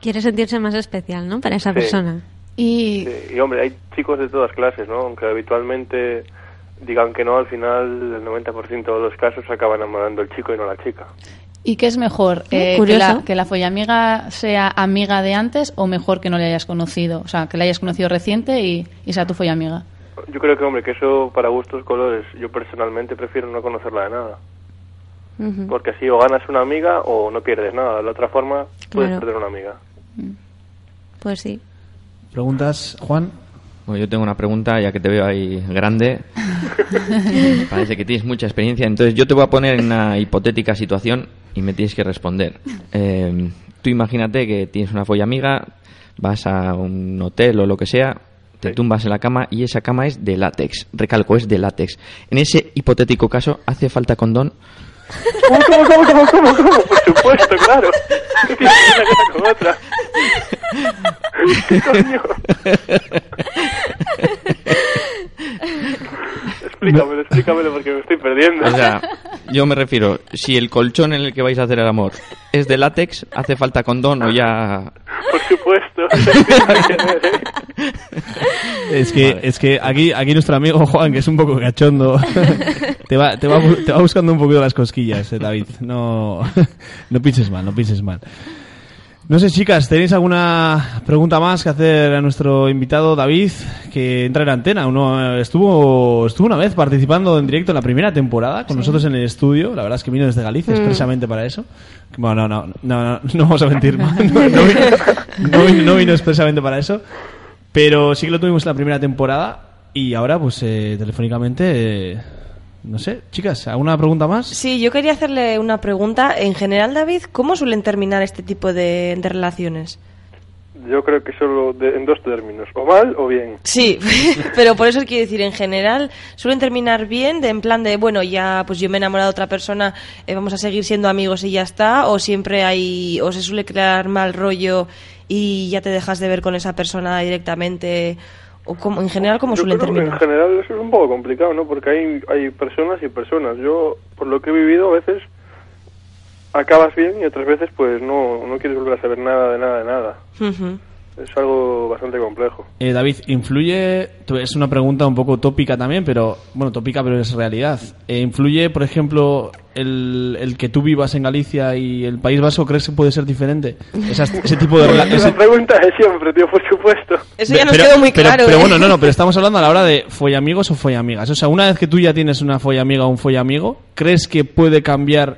Speaker 4: Quiere sentirse más especial, ¿no? Para esa
Speaker 12: Sí.
Speaker 4: persona.
Speaker 5: Y
Speaker 12: Sí, Y hombre, hay chicos de todas clases, ¿no? Aunque habitualmente digan que no, al final el 90% de los casos acaba enamorando el chico y no la chica.
Speaker 5: ¿Y qué es mejor?
Speaker 4: Mm,
Speaker 5: eh, que, la, que la follamiga sea amiga de antes o mejor que no le hayas conocido? O sea, que la hayas conocido reciente y, y sea tu follamiga.
Speaker 12: Yo creo que, hombre, que eso para gustos colores. Yo personalmente prefiero no conocerla de nada. Porque así o ganas una amiga o no pierdes nada. De la otra forma, puedes
Speaker 4: Claro.
Speaker 12: perder una amiga.
Speaker 4: Pues sí.
Speaker 3: ¿Preguntas, Juan?
Speaker 8: Bueno, yo tengo una pregunta, ya que te veo ahí grande. [laughs] Parece que tienes mucha experiencia. Entonces, yo te voy a poner en una hipotética situación y me tienes que responder. Eh, tú imagínate que tienes una folla amiga, vas a un hotel o lo que sea, te tumbas en la cama y esa cama es de látex. Recalco, es de látex. En ese hipotético caso, ¿hace falta condón?
Speaker 12: ¿Cómo, cómo, cómo, cómo, cómo, cómo? Por supuesto, claro. ¿Qué tiene una con otra? ¿Qué coño? explícamelo, explícamelo porque me estoy perdiendo.
Speaker 8: O sea, yo me refiero, si el colchón en el que vais a hacer el amor es de látex, ¿hace falta condón o ya...?
Speaker 12: Por supuesto.
Speaker 3: Es que, es que aquí, aquí nuestro amigo Juan, que es un poco cachondo, [laughs] te va, te va, te va buscando un poquito las cosquillas, eh, David. No, [laughs] no pienses mal, no pienses mal. No sé, chicas, ¿tenéis alguna pregunta más que hacer a nuestro invitado David, que entra en antena? Uno eh, estuvo, estuvo una vez participando en directo en la primera temporada con nosotros en el estudio. La verdad es que vino desde Galicia
Speaker 4: Mm.
Speaker 3: expresamente para eso. Bueno, no, no, no, no, no vamos a mentir. [laughs] No, no vino, no vino- no vino expresamente para eso. Pero sí que lo tuvimos en la primera temporada y ahora, pues, eh, telefónicamente, eh, no sé, chicas, ¿alguna pregunta más?
Speaker 6: Sí, yo quería hacerle una pregunta. En general, David, ¿cómo suelen terminar este tipo de, de relaciones?
Speaker 12: Yo creo que solo de- en dos términos, o mal o bien.
Speaker 6: Sí, [laughs] pero por eso quiero decir, en general, suelen terminar bien, de en plan de, bueno, ya pues yo me he enamorado de otra persona, eh, vamos a seguir siendo amigos y ya está, o siempre hay, o se suele crear mal rollo y ya te dejas de ver con esa persona directamente, o como, en general, ¿cómo
Speaker 12: Yo
Speaker 6: suelen
Speaker 12: creo que
Speaker 6: terminar?
Speaker 12: En general eso es un poco complicado, ¿no? Porque hay, hay personas y personas. Yo, por lo que he vivido, a veces acabas bien y otras veces pues no, no quieres volver a saber nada de nada de nada. Es algo bastante complejo.
Speaker 3: Eh, David, ¿influye, es una pregunta un poco tópica también, pero, bueno, tópica pero es realidad. Eh, ¿Influye, por ejemplo, el, el que tú vivas en Galicia y el País Vasco, crees que puede ser diferente? Esas- ese tipo de... [laughs]
Speaker 12: Es
Speaker 3: ese-
Speaker 12: pregunta de siempre, tío, por supuesto.
Speaker 6: Eso ya nos
Speaker 3: pero,
Speaker 6: quedó muy
Speaker 3: pero-
Speaker 6: claro.
Speaker 3: Pero
Speaker 6: ¿eh?
Speaker 3: bueno, no, no, pero [laughs] estamos hablando a la hora de follamigos o follamigas. O sea, una vez que tú ya tienes una follamiga o un follamigo, ¿crees que puede cambiar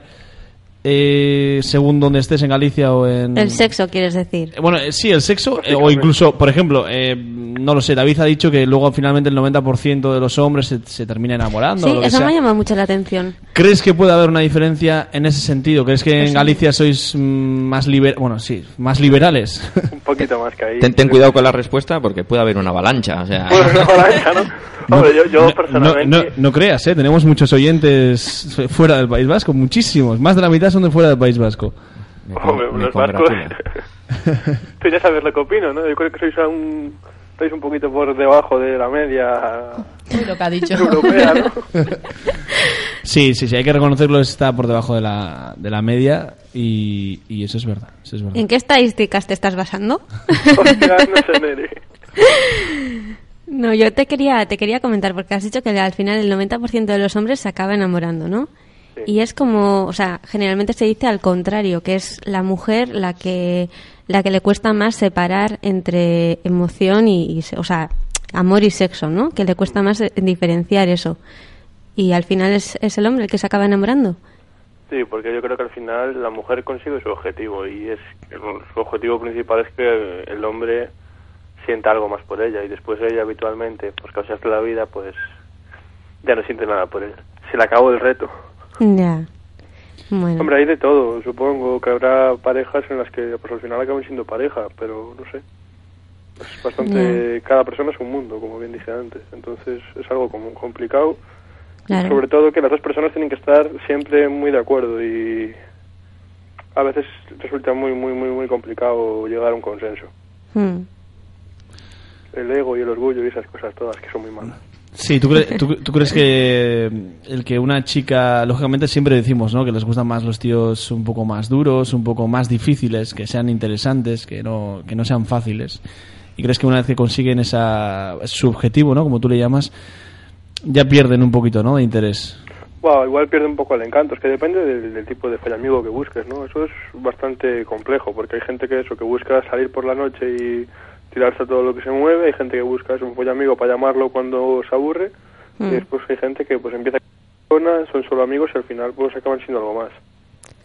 Speaker 3: eh, según donde estés en Galicia o en...
Speaker 4: El sexo, quieres decir.
Speaker 3: Eh, Bueno, eh, sí, el sexo, eh, o incluso, por ejemplo, eh, no lo sé, David ha dicho que luego finalmente el 90% de los hombres se, se termina enamorando. o
Speaker 4: Sí,
Speaker 3: lo que
Speaker 4: eso
Speaker 3: sea.
Speaker 4: me ha llamado mucho la atención.
Speaker 3: ¿Crees que puede haber una diferencia en ese sentido? ¿Crees que en Galicia sois más liber bueno, sí, más liberales? [laughs]
Speaker 12: Un poquito más que ahí.
Speaker 8: Ten, ten cuidado con la respuesta porque puede haber una avalancha. O sea,
Speaker 12: Bueno, una avalancha, [laughs] ¿no? Hombre, yo, yo
Speaker 3: No-
Speaker 12: personalmente...
Speaker 3: No, no, no creas, ¿eh? Tenemos muchos oyentes fuera del País Vasco, muchísimos. Más de la mitad son de fuera del País Vasco.
Speaker 8: me
Speaker 12: Hombre,
Speaker 8: me
Speaker 12: los vascos... Tú ya sabes lo que opino, ¿no? Yo creo que sois un... Estáis un poquito por debajo de la media
Speaker 5: Uy, lo que ha dicho.
Speaker 12: europea, ¿no? [laughs]
Speaker 3: Sí, sí, sí, hay que reconocerlo, está por debajo de la, de la media y, y eso es verdad. Eso es verdad.
Speaker 4: ¿En qué estadísticas te estás basando?
Speaker 12: Hostia, no sé. [laughs]
Speaker 4: No, yo te quería, te quería comentar, porque has dicho que al final el 90% de los hombres se acaba enamorando, ¿no? Y es como, o sea, generalmente se dice al contrario, que es la mujer la que, la que le cuesta más separar entre emoción y, y o sea, amor y sexo, ¿no? Que le cuesta más eh, diferenciar eso. Y al final es, es el hombre el que se acaba enamorando.
Speaker 12: Sí, porque yo creo que al final la mujer consigue su objetivo y es su objetivo principal es que el hombre sienta algo más por ella y después ella habitualmente, por causas de la vida, pues ya no siente nada por él. Se le acabó el reto.
Speaker 4: Ya. Bueno.
Speaker 12: Hombre, hay de todo. Supongo que habrá parejas en las que pues, al final acaban siendo pareja, pero no sé. Es bastante... Cada persona es un mundo, como bien dije antes. Entonces es algo como complicado.
Speaker 4: Claro.
Speaker 12: Sobre todo que las dos personas tienen que estar siempre muy de acuerdo y a veces resulta muy, muy, muy, muy complicado llegar a un consenso.
Speaker 4: Hmm.
Speaker 12: El ego y el orgullo y esas cosas todas que son muy malas.
Speaker 3: Sí, ¿tú, cre- tú- tú crees que el que una chica, lógicamente siempre decimos, ¿no? Que les gustan más los tíos un poco más duros, un poco más difíciles, que sean interesantes, que no, que no sean fáciles. ¿Y crees que una vez que consiguen esa, su objetivo, ¿no? Como tú le llamas, ya pierden un poquito, ¿no? De interés.
Speaker 12: Wow, igual pierde un poco el encanto, es que depende del, del tipo de amigo que busques, ¿no? Eso es bastante complejo, porque hay gente que eso, que busca salir por la noche y tirarse a todo lo que se mueve, hay gente que busca es un amigo para llamarlo cuando se aburre, y
Speaker 4: Mm.
Speaker 12: después hay gente que pues empieza con son solo amigos y al final pues acaban siendo algo más.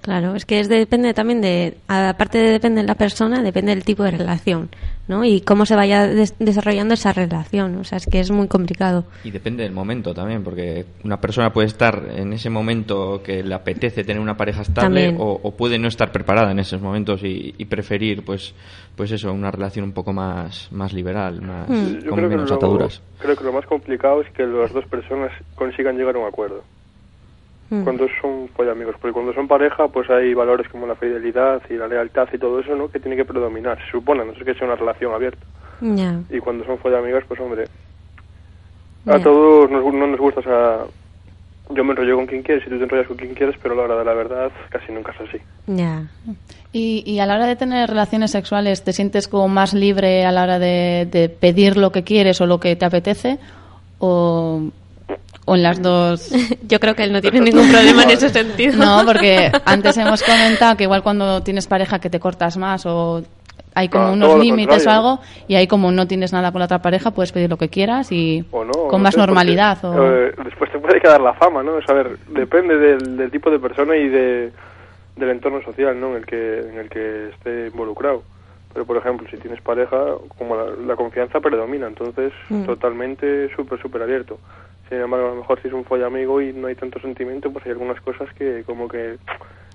Speaker 4: Claro, es que es depende también de, aparte de depende de la persona, depende del tipo de relación, ¿no? Y cómo se vaya des- desarrollando esa relación, o sea, es que es muy complicado.
Speaker 8: Y depende del momento también, porque una persona puede estar en ese momento que le apetece tener una pareja estable o, o puede no estar preparada en esos momentos y, y preferir, pues, pues eso, una relación un poco más, más liberal, más.
Speaker 12: Yo
Speaker 8: con
Speaker 12: que,
Speaker 8: menos
Speaker 12: lo,
Speaker 8: ataduras.
Speaker 12: creo que lo más complicado es que las dos personas consigan llegar a un acuerdo.
Speaker 4: Mm.
Speaker 12: Cuando son amigos, porque cuando son pareja, pues hay valores como la fidelidad y la lealtad y todo eso, ¿no? Que tiene que predominar, se supone, a no sé que sea una relación abierta.
Speaker 4: Ya.
Speaker 12: Y cuando son amigos, pues hombre, a todos nos, no nos gusta, o sea, yo me enrollo con quien quieres y tú te enrollas con quien quieres, pero a la hora de la verdad casi nunca es así.
Speaker 4: Ya.
Speaker 5: Y, y a la hora de tener relaciones sexuales, ¿te sientes como más libre a la hora de, de pedir lo que quieres o lo que te apetece? ¿O, o en las dos? [laughs]
Speaker 4: Yo creo que él no tiene [laughs] ningún problema en ese sentido.
Speaker 5: No, porque [laughs] antes hemos comentado que igual cuando tienes pareja que te cortas más o hay como
Speaker 12: No,
Speaker 5: unos límites o algo y ahí como no tienes nada con la otra pareja puedes pedir lo que quieras y
Speaker 12: O no,
Speaker 5: con
Speaker 12: no
Speaker 5: más
Speaker 12: sé, porque,
Speaker 5: normalidad. o...
Speaker 12: eh, después te puede quedar la fama, ¿no? O sea, a ver, depende del, del tipo de persona y de, del entorno social, ¿no? En el que en el que esté involucrado. Pero, por ejemplo, si tienes pareja, como la, la confianza predomina, entonces
Speaker 4: Mm.
Speaker 12: totalmente súper, súper abierto. Sin embargo, a lo mejor si es un follamigo y no hay tanto sentimiento, pues hay algunas cosas que como que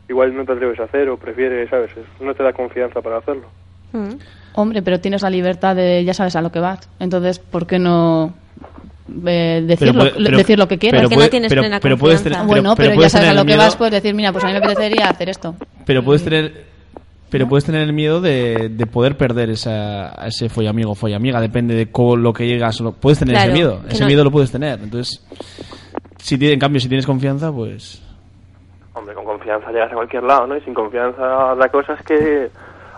Speaker 12: igual no te atreves a hacer o prefieres, ¿sabes? No te da confianza para hacerlo.
Speaker 4: Mm.
Speaker 5: Hombre, pero tienes la libertad de ya sabes a lo que vas. Entonces, ¿por qué no eh, decir,
Speaker 3: Pero
Speaker 5: lo,
Speaker 3: pero-
Speaker 5: decir lo que quieras?
Speaker 4: Porque no tienes
Speaker 3: pero-
Speaker 4: plena
Speaker 3: pero puedes
Speaker 4: confianza.
Speaker 3: tener-
Speaker 5: bueno, pero, ya sabes a lo que
Speaker 3: miedo-
Speaker 5: vas, puedes decir, mira, pues a mí me apetecería hacer esto.
Speaker 3: Pero puedes tener pero puedes tener el miedo de, de poder perder esa, a ese follamigo o follamiga, depende de con lo que llegas. o lo- Puedes tener
Speaker 4: Claro,
Speaker 3: ese miedo, ese
Speaker 4: no-
Speaker 3: miedo lo puedes tener. Entonces, si tiene- en cambio, si tienes confianza, pues...
Speaker 12: Hombre, con confianza llegas a cualquier lado, ¿no? Y sin confianza la cosa es que,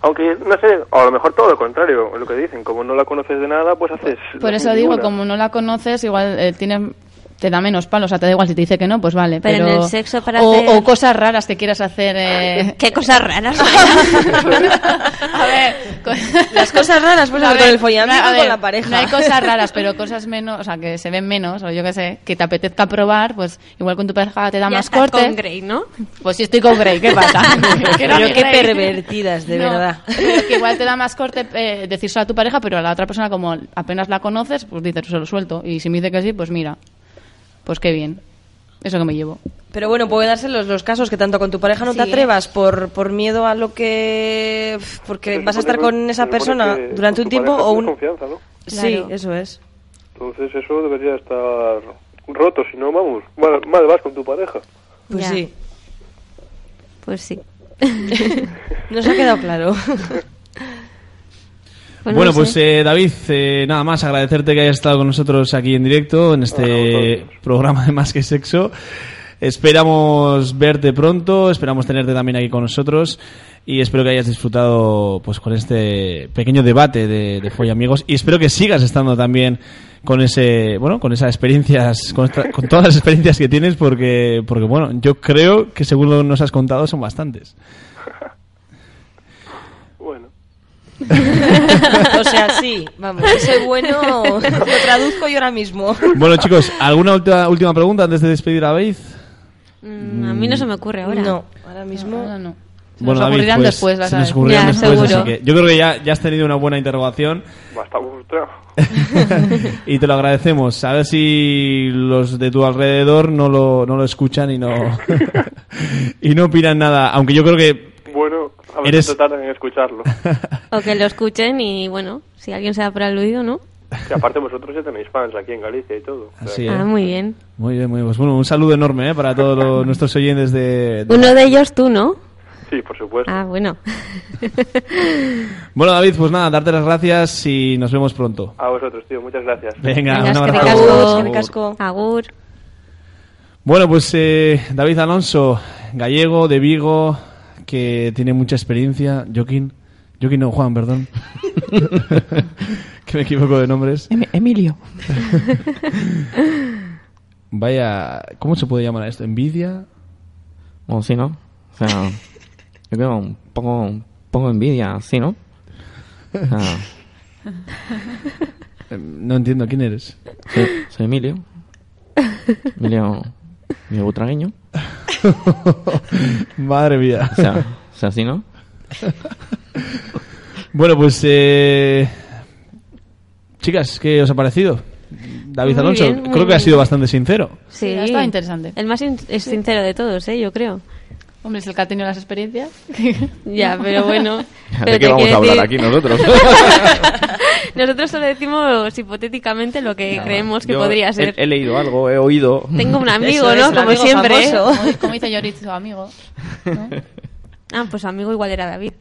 Speaker 12: aunque, no sé, o a lo mejor todo lo contrario, lo que dicen, como no la conoces de nada, pues haces...
Speaker 5: Por eso digo, como no la conoces, igual eh, tiene, te da menos palo. O sea, te da igual si te dice que no, pues vale.
Speaker 4: Pero
Speaker 5: Pero,
Speaker 4: en el sexo para
Speaker 5: o,
Speaker 4: hacer-
Speaker 5: o cosas raras que quieras hacer. eh,
Speaker 4: Qué cosas raras. [laughs]
Speaker 5: A ver, co- [laughs]
Speaker 6: Las cosas raras, pues,
Speaker 5: A
Speaker 6: con
Speaker 5: ver,
Speaker 6: el follamigo
Speaker 5: no, a
Speaker 6: y con
Speaker 5: ver,
Speaker 6: la pareja.
Speaker 5: No hay cosas raras, pero cosas menos, o sea, que se ven menos, o yo qué sé, que te apetezca probar, pues igual con tu pareja te da
Speaker 4: Ya
Speaker 5: más
Speaker 4: estás
Speaker 5: corte.
Speaker 4: con Grey, ¿no?
Speaker 5: Pues sí estoy con Grey, ¿qué pasa? [laughs] Que
Speaker 6: Pero qué
Speaker 5: Grey.
Speaker 6: pervertidas, de
Speaker 5: No,
Speaker 6: verdad.
Speaker 5: pero que igual te da más corte eh, decírselo a tu pareja, pero a la otra persona, como apenas la conoces, pues dices, se lo suelto. Y si me dice que sí, pues mira, pues qué bien. Eso que me llevo.
Speaker 6: Pero bueno, puede darse los, los casos que tanto con tu pareja no te
Speaker 4: Sí.
Speaker 6: atrevas por, por miedo a lo que... Porque vas a estar con esa persona durante
Speaker 12: con
Speaker 6: un tiempo o un...
Speaker 12: confianza, ¿no?
Speaker 6: Sí,
Speaker 4: Claro.
Speaker 6: eso es.
Speaker 12: Entonces eso debería estar roto, si no, vamos, mal, mal vas con tu pareja.
Speaker 6: Pues
Speaker 4: Ya.
Speaker 6: sí.
Speaker 4: Pues sí. [laughs]
Speaker 6: Nos ha quedado claro. [laughs]
Speaker 4: Pues
Speaker 3: bueno,
Speaker 4: no
Speaker 3: pues eh, David, eh, nada más agradecerte que hayas estado con nosotros aquí en directo en este programa de Más que Sexo. Esperamos verte pronto, esperamos tenerte también aquí con nosotros y espero que hayas disfrutado pues con este pequeño debate de, de Follamigos y espero que sigas estando también con ese bueno con esas experiencias con, esta- con todas las experiencias que tienes porque porque bueno yo creo que según lo que nos has contado son bastantes
Speaker 12: Bueno, [laughs]
Speaker 6: o sea, sí, vamos, ese bueno lo traduzco yo ahora mismo.
Speaker 3: bueno chicos alguna última última pregunta antes de despedir a David
Speaker 4: Mm, a mí no se me ocurre ahora.
Speaker 6: No, ahora mismo...
Speaker 5: No, no. Se
Speaker 3: Bueno,
Speaker 5: nos
Speaker 3: David,
Speaker 5: ocurrirán
Speaker 3: pues,
Speaker 5: después, las
Speaker 3: se nos ocurrirán
Speaker 4: Ya,
Speaker 3: después,
Speaker 4: seguro.
Speaker 3: así que yo creo que ya, ya has tenido una buena interrogación
Speaker 12: basta frustrado. [laughs]
Speaker 3: y te lo agradecemos. A ver si los de tu alrededor no lo, no lo escuchan y no [laughs] y no opinan nada. Aunque yo creo que
Speaker 12: Bueno, a ver
Speaker 3: Eres-
Speaker 12: si tardan en escucharlo. [laughs]
Speaker 4: O que lo escuchen y bueno, si alguien se da por aludido, ¿no?
Speaker 12: Que aparte vosotros ya tenéis fans aquí en Galicia y todo. O sea,
Speaker 3: Así, ¿eh?
Speaker 4: Ah, muy bien.
Speaker 3: Muy bien, muy bien. Pues bueno, un saludo enorme ¿eh? para todos los- nuestros oyentes de, de-
Speaker 4: Uno de ellos tú, ¿no?
Speaker 12: Sí, por supuesto.
Speaker 4: Ah, bueno.
Speaker 3: Bueno, David, pues nada, darte las gracias y nos vemos pronto.
Speaker 12: A vosotros, tío, muchas gracias.
Speaker 3: Venga,
Speaker 4: Venga,
Speaker 3: un
Speaker 4: es que
Speaker 3: abrazo.
Speaker 4: ricasco.
Speaker 6: Agur,
Speaker 3: Agur.
Speaker 6: ricasco.
Speaker 4: Agur.
Speaker 3: Bueno, pues eh, David Alonso, gallego de Vigo, que tiene mucha experiencia. Joaquín, Joaquín no, Juan, perdón. [laughs] que me equivoco de nombres.
Speaker 7: Em- Emilio.
Speaker 3: Vaya, ¿cómo se puede llamar a esto? ¿Envidia?
Speaker 8: Bueno, sí, ¿no? O sea, yo creo un poco, un poco envidia, sí, ¿no? O sea,
Speaker 3: Eh, No entiendo, ¿quién eres?
Speaker 8: soy, soy Emilio. Emilio, Emilio Butragueño. [laughs]
Speaker 3: Madre mía.
Speaker 8: O sea, o sea, sí, ¿no? [laughs]
Speaker 3: Bueno, pues... Eh... Chicas, ¿qué os ha parecido? David
Speaker 4: Muy
Speaker 3: Alonso,
Speaker 4: bien,
Speaker 3: creo que ha sido bastante sincero.
Speaker 4: Sí,
Speaker 5: ha estado interesante.
Speaker 4: El más sin- es sincero de todos, ¿eh? Yo creo.
Speaker 5: Hombre, es el que ha tenido las experiencias. [laughs]
Speaker 4: Ya, pero bueno. [laughs] pero
Speaker 8: ¿De qué vamos a hablar
Speaker 4: decir-
Speaker 8: aquí nosotros? [laughs]
Speaker 4: Nosotros solo decimos hipotéticamente lo que creemos que podría
Speaker 8: he-
Speaker 4: ser.
Speaker 8: He, leído algo, he oído.
Speaker 4: Tengo un amigo,
Speaker 6: Eso
Speaker 4: ¿no? Como
Speaker 6: amigo
Speaker 4: siempre. ¿eh?
Speaker 5: Como- Como dice Yorit, su amigo. ¿no?
Speaker 4: Ah, pues su amigo igual era David.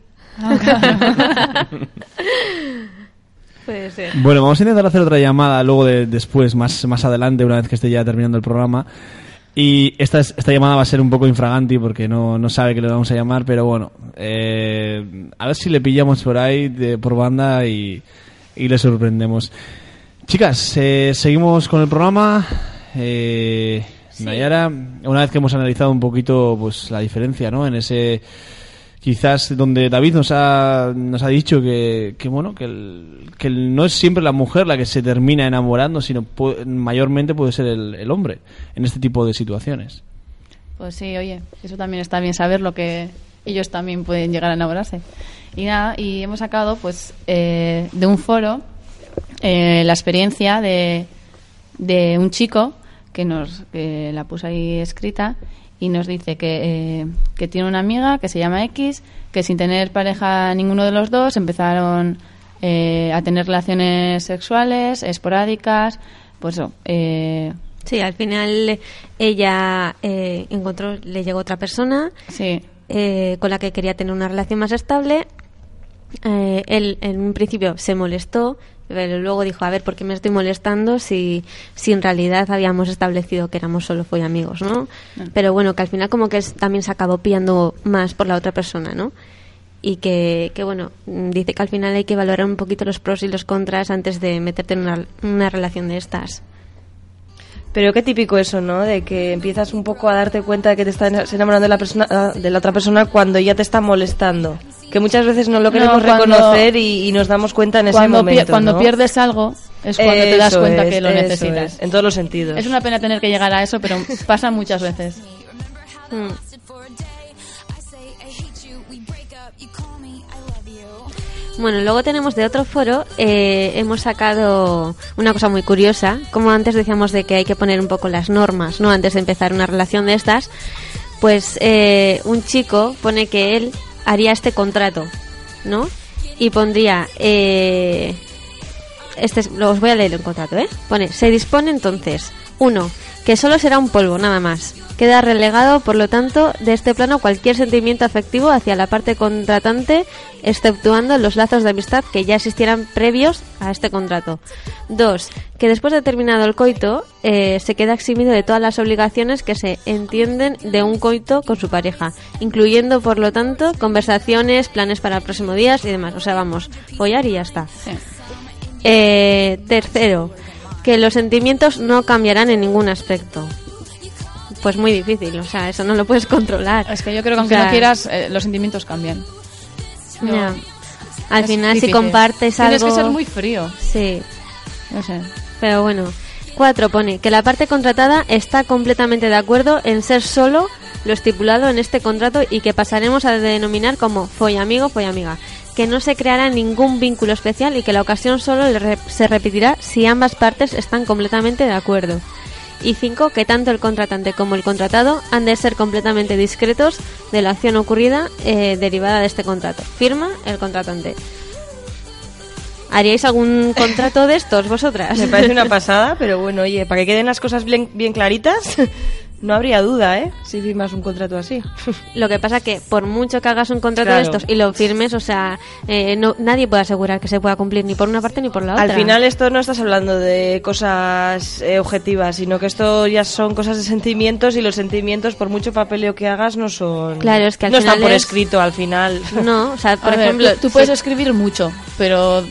Speaker 4: Puede ser.
Speaker 3: Bueno, vamos a intentar hacer otra llamada luego de, después, más, más adelante, una vez que esté ya terminando el programa. Y esta, es- esta llamada va a ser un poco infraganti porque no, no sabe que le vamos a llamar, pero bueno, eh, a ver si le pillamos por ahí de, por banda y, y le sorprendemos. Chicas, eh, seguimos con el programa. Eh, Nayara, una vez que hemos analizado un poquito pues la diferencia, ¿no? En ese quizás donde David nos ha, nos ha dicho que, que bueno que, el- que el- no es siempre la mujer la que se termina enamorando sino pu- mayormente puede ser el, el hombre en este tipo de situaciones
Speaker 5: Pues sí, oye, eso también está bien saber lo que ellos también pueden llegar a enamorarse. Y nada, y hemos sacado pues eh, de un foro eh, la experiencia de, de un chico que nos que la puso ahí escrita y nos dice que, eh, que tiene una amiga que se llama X, que sin tener pareja ninguno de los dos empezaron eh, a tener relaciones sexuales esporádicas, pues eso, eh,
Speaker 4: Sí, al final ella eh, encontró, le llegó otra persona
Speaker 5: sí,
Speaker 4: eh, con la que quería tener una relación más estable. Eh, él en un principio se molestó, pero luego dijo, a ver, ¿por qué me estoy molestando si, si en realidad habíamos establecido que éramos solo fue amigos, ¿no? Pero bueno, que al final como que también se acabó pillando más por la otra persona, ¿no? Y que, que bueno, dice que al final hay que valorar un poquito los pros y los contras antes de meterte en una, una relación de estas.
Speaker 6: Pero qué típico eso, ¿no? De que empiezas un poco a darte cuenta de que te estás enamorando de la persona, ah, de la otra persona cuando ya te está molestando. Que muchas veces no lo queremos
Speaker 5: cuando-
Speaker 6: reconocer y, y nos damos cuenta en ese
Speaker 5: cuando, pi-
Speaker 6: momento.
Speaker 5: cuando
Speaker 6: ¿no?
Speaker 5: pierdes algo es cuando te das
Speaker 6: Eso
Speaker 5: cuenta
Speaker 6: es,
Speaker 5: que lo
Speaker 6: eso
Speaker 5: necesitas.
Speaker 6: es, en todos los sentidos.
Speaker 5: Es una pena tener que llegar a eso, pero pasa muchas veces.
Speaker 4: Mm. Bueno, luego tenemos de otro foro, eh, hemos sacado una cosa muy curiosa, como antes decíamos de que hay que poner un poco las normas, ¿no? Antes de empezar una relación de estas, pues eh, un chico pone que él haría este contrato, ¿no? Y pondría, eh, este es- lo- os voy a leer el contrato, ¿eh? Pone, se dispone entonces, uno, que solo será un polvo, nada más. Queda relegado, por lo tanto, de este plano cualquier sentimiento afectivo hacia la parte contratante, exceptuando los lazos de amistad que ya existieran previos a este contrato. Dos, que después de terminado el coito, eh, se queda eximido de todas las obligaciones que se entienden de un coito con su pareja, incluyendo, por lo tanto, conversaciones, planes para el próximo día y demás. O sea, vamos, follar y ya está. Eh, tercero, que los sentimientos no cambiarán en ningún aspecto. Pues muy difícil, o sea, eso no lo puedes controlar.
Speaker 5: Es que yo creo que
Speaker 4: O
Speaker 5: aunque
Speaker 4: sea,
Speaker 5: no quieras, eh, los sentimientos cambian.
Speaker 4: Ya. Al final, si compartes
Speaker 5: Tienes
Speaker 4: algo.
Speaker 5: que ser muy frío.
Speaker 4: Sí,
Speaker 5: No sé.
Speaker 4: pero bueno. Cuatro pone que la parte contratada está completamente de acuerdo en ser solo lo estipulado en este contrato y que pasaremos a denominar como follamigo, follamiga. Que no se creará ningún vínculo especial y que la ocasión solo le re- se repetirá si ambas partes están completamente de acuerdo. Y cinco, que tanto el contratante como el contratado han de ser completamente discretos de la acción ocurrida eh, derivada de este contrato. Firma el contratante. ¿Haríais algún contrato de estos vosotras?
Speaker 6: Me parece una [laughs] pasada, pero bueno, oye, para que queden las cosas bien, bien claritas, no habría duda, ¿eh? Si firmas un contrato así. [laughs]
Speaker 4: Lo que pasa que por mucho que hagas un contrato
Speaker 6: Claro.
Speaker 4: de estos y lo firmes, o sea, eh, no, nadie puede asegurar que se pueda cumplir ni por una parte ni por la otra.
Speaker 6: Al final esto no estás hablando de cosas eh, objetivas, sino que esto ya son cosas de sentimientos y los sentimientos, por mucho papeleo que hagas, no son...
Speaker 4: Claro, es que al
Speaker 6: no están por
Speaker 4: es-
Speaker 6: escrito al final.
Speaker 4: No, o sea, [laughs] por
Speaker 5: A ver,
Speaker 4: ejemplo,
Speaker 5: tú, tú puedes escribir mucho, pero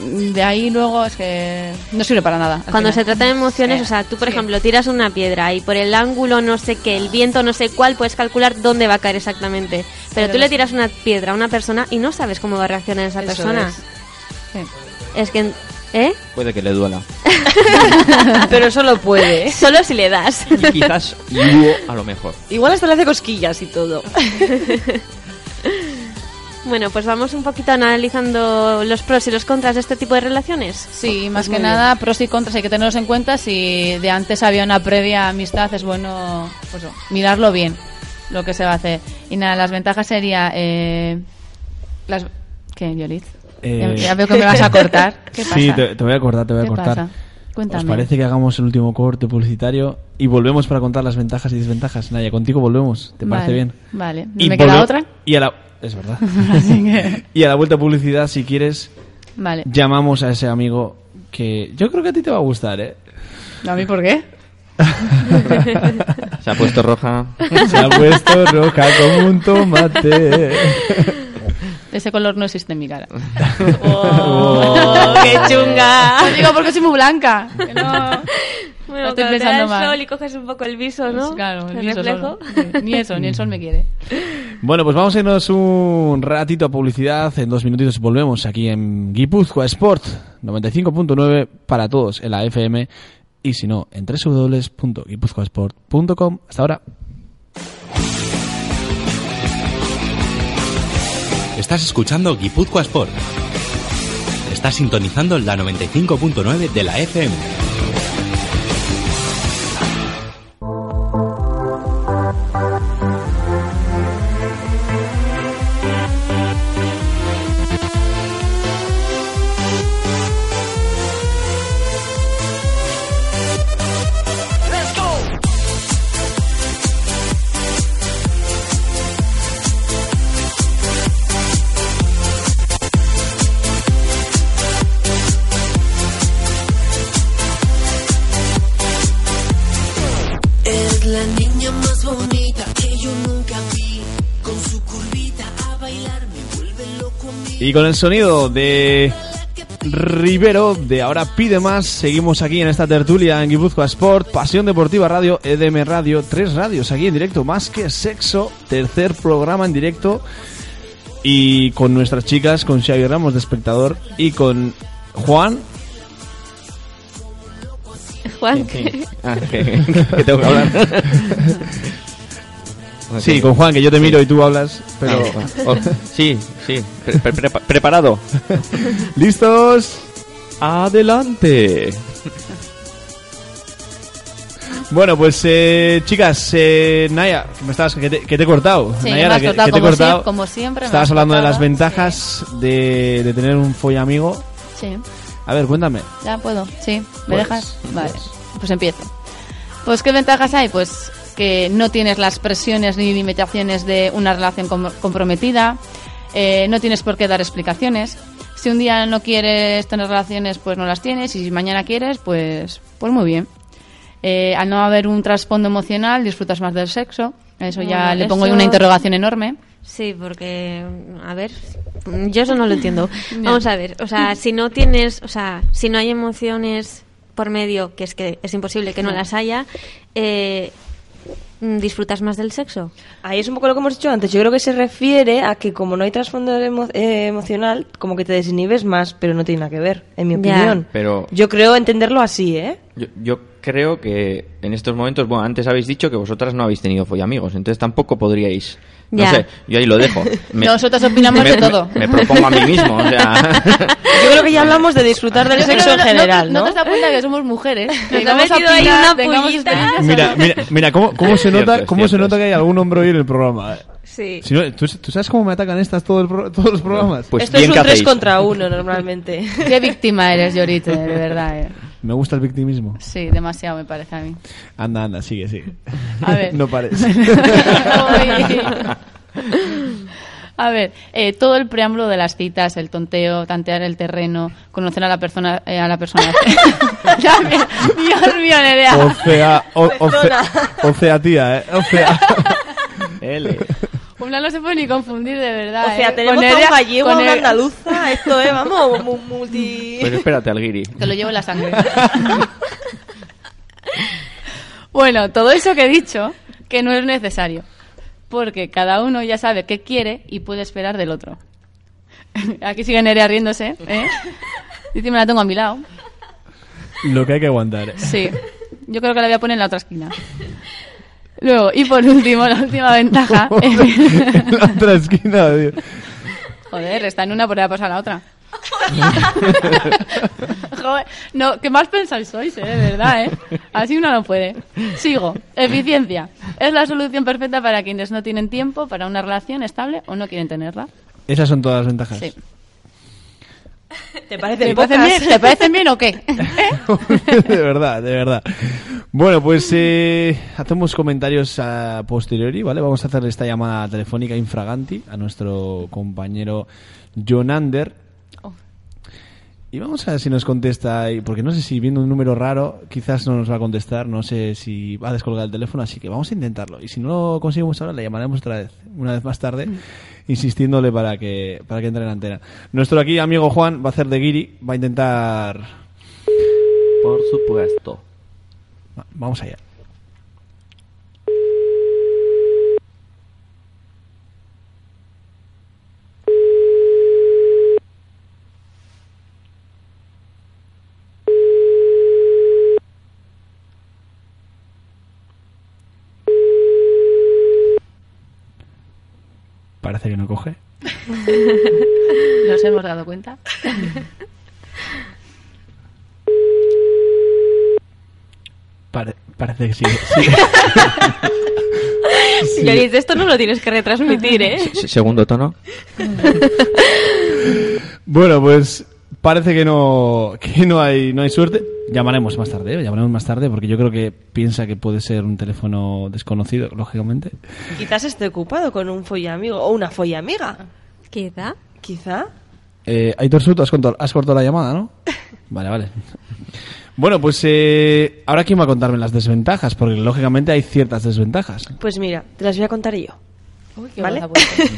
Speaker 5: de ahí luego es que no sirve para nada.
Speaker 4: Cuando
Speaker 5: final.
Speaker 4: se trata de emociones,
Speaker 5: Sí.
Speaker 4: o sea, tú, por
Speaker 5: Sí.
Speaker 4: ejemplo, tiras una piedra y por el ángulo no sé qué, el viento no sé cuál, puedes calcular dónde va a caer exactamente. Pero
Speaker 5: Pero
Speaker 4: tú le tiras una piedra a una persona y no sabes cómo va a reaccionar esa persona.
Speaker 5: es. Sí.
Speaker 4: Es que, ¿eh?
Speaker 8: Puede que le duela. [laughs]
Speaker 6: Pero solo puede. ¿eh? [laughs]
Speaker 4: Solo si le das.
Speaker 8: Y quizás a lo mejor.
Speaker 6: Igual hasta le hace cosquillas y todo. [laughs]
Speaker 4: Bueno, pues vamos un poquito analizando los pros y los contras de este tipo de relaciones.
Speaker 5: Sí, más
Speaker 6: muy
Speaker 5: que
Speaker 6: bien.
Speaker 5: nada, pros y contras hay que tenerlos en cuenta. Si de antes había una previa amistad, es bueno pues, mirarlo bien, lo que se va a hacer. Y nada, las ventajas sería... Eh, las... ¿Qué, Yolit?
Speaker 3: Eh,
Speaker 5: Ya, ya veo que me vas a cortar. [laughs] ¿Qué pasa?
Speaker 3: Sí, te, te voy a cortar, te voy a
Speaker 5: ¿Qué
Speaker 3: cortar.
Speaker 5: pasa? Cuéntame.
Speaker 3: ¿Os parece que hagamos el último corte publicitario y volvemos para contar las ventajas y desventajas? Naya, contigo volvemos. ¿Te parece
Speaker 5: Vale,
Speaker 3: bien?
Speaker 5: Vale.
Speaker 3: Y
Speaker 5: ¿Me queda otra?
Speaker 3: Y a la... Es verdad. [laughs]
Speaker 5: Así que...
Speaker 3: y a la vuelta publicidad, si quieres,
Speaker 5: Vale.
Speaker 3: llamamos a ese amigo que yo creo que a ti te va a gustar, ¿eh?
Speaker 5: ¿A mí por qué? [laughs]
Speaker 8: Se ha puesto roja.
Speaker 3: Se ha puesto roja como un tomate.
Speaker 5: Ese color no existe en mi cara. [laughs]
Speaker 4: ¡Oh, qué chunga!
Speaker 5: Os digo porque soy muy blanca. que no...
Speaker 4: Bueno,
Speaker 5: Estoy
Speaker 4: cuando te da
Speaker 5: pensando
Speaker 4: el
Speaker 5: mal.
Speaker 4: sol y coges un poco el viso, ¿no?
Speaker 5: Claro,
Speaker 4: el reflejo.
Speaker 5: solo. Sí, ni eso, ni el sol me quiere. [laughs]
Speaker 3: Bueno, pues vamos a irnos un ratito a publicidad. En dos minutitos volvemos aquí en Guipúzcoa Sport 95.9 para todos en la FM y si no, en www.guipuzcoasport.com. Hasta ahora.
Speaker 9: Estás escuchando Guipúzcoa Sport. Estás sintonizando la 95.9 de la FM.
Speaker 3: Y con el sonido de Rivero de Ahora Pide Más, seguimos aquí en esta tertulia en Guipúzcoa Sport, Pasión Deportiva Radio, EDM Radio, tres radios aquí en directo, más que sexo, tercer programa en directo y con nuestras chicas, con Xavi Ramos de espectador y con Juan.
Speaker 4: Juan,
Speaker 8: Sí. Ah, [laughs] que, que tengo que hablar. [laughs]
Speaker 3: Sí, con Juan, que yo te miro y tú hablas, pero...
Speaker 8: Ah, oh, sí, sí. pre- pre- prepa- preparado. [laughs]
Speaker 3: ¿Listos?
Speaker 8: Adelante.
Speaker 3: Bueno, pues eh, chicas, eh, Naya, que me estabas, que te, que te he cortado.
Speaker 5: Sí,
Speaker 3: Nayara,
Speaker 5: me has
Speaker 3: que,
Speaker 5: cortado
Speaker 3: que te he
Speaker 5: como
Speaker 3: cortado.
Speaker 5: como siempre me
Speaker 3: Estabas
Speaker 5: has
Speaker 3: hablando de las ventajas de, de tener un follamigo.
Speaker 5: Sí.
Speaker 3: A ver, cuéntame.
Speaker 5: Ya puedo, sí. ¿Me
Speaker 3: Pues,
Speaker 5: dejas? Vale, pues empiezo. Pues, ¿qué ventajas hay? Pues que no tienes las presiones ni limitaciones de una relación com- comprometida, eh, no tienes por qué dar explicaciones. Si un día no quieres tener relaciones, pues no las tienes, y si mañana quieres, pues, pues muy bien. Eh, al no haber un trasfondo emocional, disfrutas más del sexo. Eso ya le pongo una interrogación enorme.
Speaker 4: Sí, porque, a ver, yo eso no lo entiendo. [laughs] Vamos a ver, o sea, si no tienes, o sea, si no hay emociones por medio, que es que es imposible que no
Speaker 5: No.
Speaker 4: las haya, eh, ¿disfrutas más del sexo?
Speaker 6: Ahí es un poco lo que hemos dicho antes. Yo creo que se refiere a que como no hay trasfondo emo- eh, emocional, como que te desinhibes más, pero no tiene nada que ver, en mi
Speaker 4: Ya.
Speaker 6: opinión.
Speaker 8: Pero
Speaker 6: Yo creo entenderlo así, ¿eh?
Speaker 8: yo, yo creo que en estos momentos, bueno, antes habéis dicho que vosotras no habéis tenido follamigos, entonces tampoco podríais. No
Speaker 4: Ya.
Speaker 8: sé, yo ahí lo dejo. [laughs] Me-
Speaker 5: Nosotros opinamos
Speaker 8: me-
Speaker 5: de todo.
Speaker 8: Me, me propongo a mí mismo, o sea. [laughs]
Speaker 6: Yo creo que ya hablamos de disfrutar del
Speaker 5: Yo
Speaker 6: sexo en
Speaker 5: que
Speaker 6: general,
Speaker 5: ¿No
Speaker 6: ¿no?
Speaker 5: te das cuenta que somos mujeres?
Speaker 4: Nos
Speaker 5: a
Speaker 4: metido ahí una pullita.
Speaker 3: Mira,
Speaker 5: no.
Speaker 3: mira, mira, ¿cómo, cómo se
Speaker 8: Cierto,
Speaker 3: nota,
Speaker 8: es
Speaker 3: cómo se
Speaker 8: cierto.
Speaker 3: nota que hay algún hombre hoy en el programa? eh?
Speaker 4: Sí.
Speaker 3: Si no, ¿tú, tú sabes cómo me atacan estas todo el [laughs] todos los programas?
Speaker 8: Pues
Speaker 6: Esto es un
Speaker 8: que
Speaker 6: 3
Speaker 8: hacéis.
Speaker 6: contra 1 normalmente.
Speaker 5: Qué víctima eres, Yorite, de verdad. eh.
Speaker 3: Me gusta el victimismo.
Speaker 5: Sí, demasiado me parece a mí.
Speaker 3: Anda, anda, sigue, sigue.
Speaker 5: A ver. [laughs]
Speaker 3: no pares. [laughs]
Speaker 5: A ver, eh, todo el preámbulo de las citas, el tonteo, tantear el terreno, conocer a la persona, eh, a la persona. [laughs] Dios mío, Nerea.
Speaker 3: O sea, o, o, sea, o sea, tía, ¿eh? O sea.
Speaker 8: L.
Speaker 5: Una no se puede ni confundir de verdad.
Speaker 6: O sea,
Speaker 5: ¿eh?
Speaker 6: tenemos a un gallego, a una andaluza, esto es, vamos, mu- multi...
Speaker 8: Pero espérate, Alguiri.
Speaker 5: Te lo llevo en la sangre. [laughs] bueno, todo eso que he dicho, que no es necesario. Porque cada uno ya sabe qué quiere y puede esperar del otro. [laughs] Aquí sigue Nerea riéndose, ¿eh? Dice, me la tengo a mi lado.
Speaker 3: Lo que hay que aguantar. ¿eh?
Speaker 5: Sí. Yo creo que la voy a poner en la otra esquina. Luego, y por último, la última ventaja. [laughs]
Speaker 3: en la otra esquina, tío.
Speaker 5: Joder, está en una por la pasar a la otra. [laughs] Joder, no, ¿qué más pensáis sois, eh? De verdad, ¿eh? Así uno no puede. Sigo. Eficiencia. Es la solución perfecta para quienes no tienen tiempo para una relación estable o no quieren tenerla.
Speaker 3: Esas son todas las ventajas.
Speaker 5: Sí. [laughs]
Speaker 6: ¿Te parecen
Speaker 5: ¿Te parecen bien, ¿Te parecen bien o qué? [laughs] [laughs]
Speaker 3: de verdad, de verdad. Bueno, pues eh, hacemos comentarios a posteriori, ¿vale? Vamos a hacer esta llamada telefónica infraganti a nuestro compañero Jonander. Y vamos a ver si nos contesta, porque no sé si viendo un número raro, quizás no nos va a contestar, no sé si va a descolgar el teléfono, así que vamos a intentarlo. Y si no lo conseguimos ahora, le llamaremos otra vez, una vez más tarde, insistiéndole para que, para que entre en antena. Nuestro aquí amigo Juan va a hacer de guiri, va a intentar
Speaker 8: Por supuesto.
Speaker 3: Va- Vamos allá. Parece que no coge.
Speaker 5: Nos hemos dado cuenta.
Speaker 3: Pare- parece que sí. [laughs] sí. Sí.
Speaker 4: Lloris, esto no lo tienes que retransmitir, ¿eh?
Speaker 8: Se- Segundo tono.
Speaker 3: Bueno, pues parece que no que no hay no hay suerte. Llamaremos más tarde, ¿eh? llamaremos más tarde porque yo creo que piensa que puede ser un teléfono desconocido, lógicamente.
Speaker 6: Quizás esté ocupado con un follamigo o una follamiga.
Speaker 4: Quizá.
Speaker 6: Quizá.
Speaker 3: Eh, Aitor Soto, has, cortado- has cortado la llamada, ¿no? [laughs] Vale, vale. Bueno, pues eh, ahora quién va a contarme las desventajas, porque lógicamente hay ciertas desventajas.
Speaker 6: Pues mira, te las voy a contar yo.
Speaker 5: Uy, qué
Speaker 6: ¿Vale?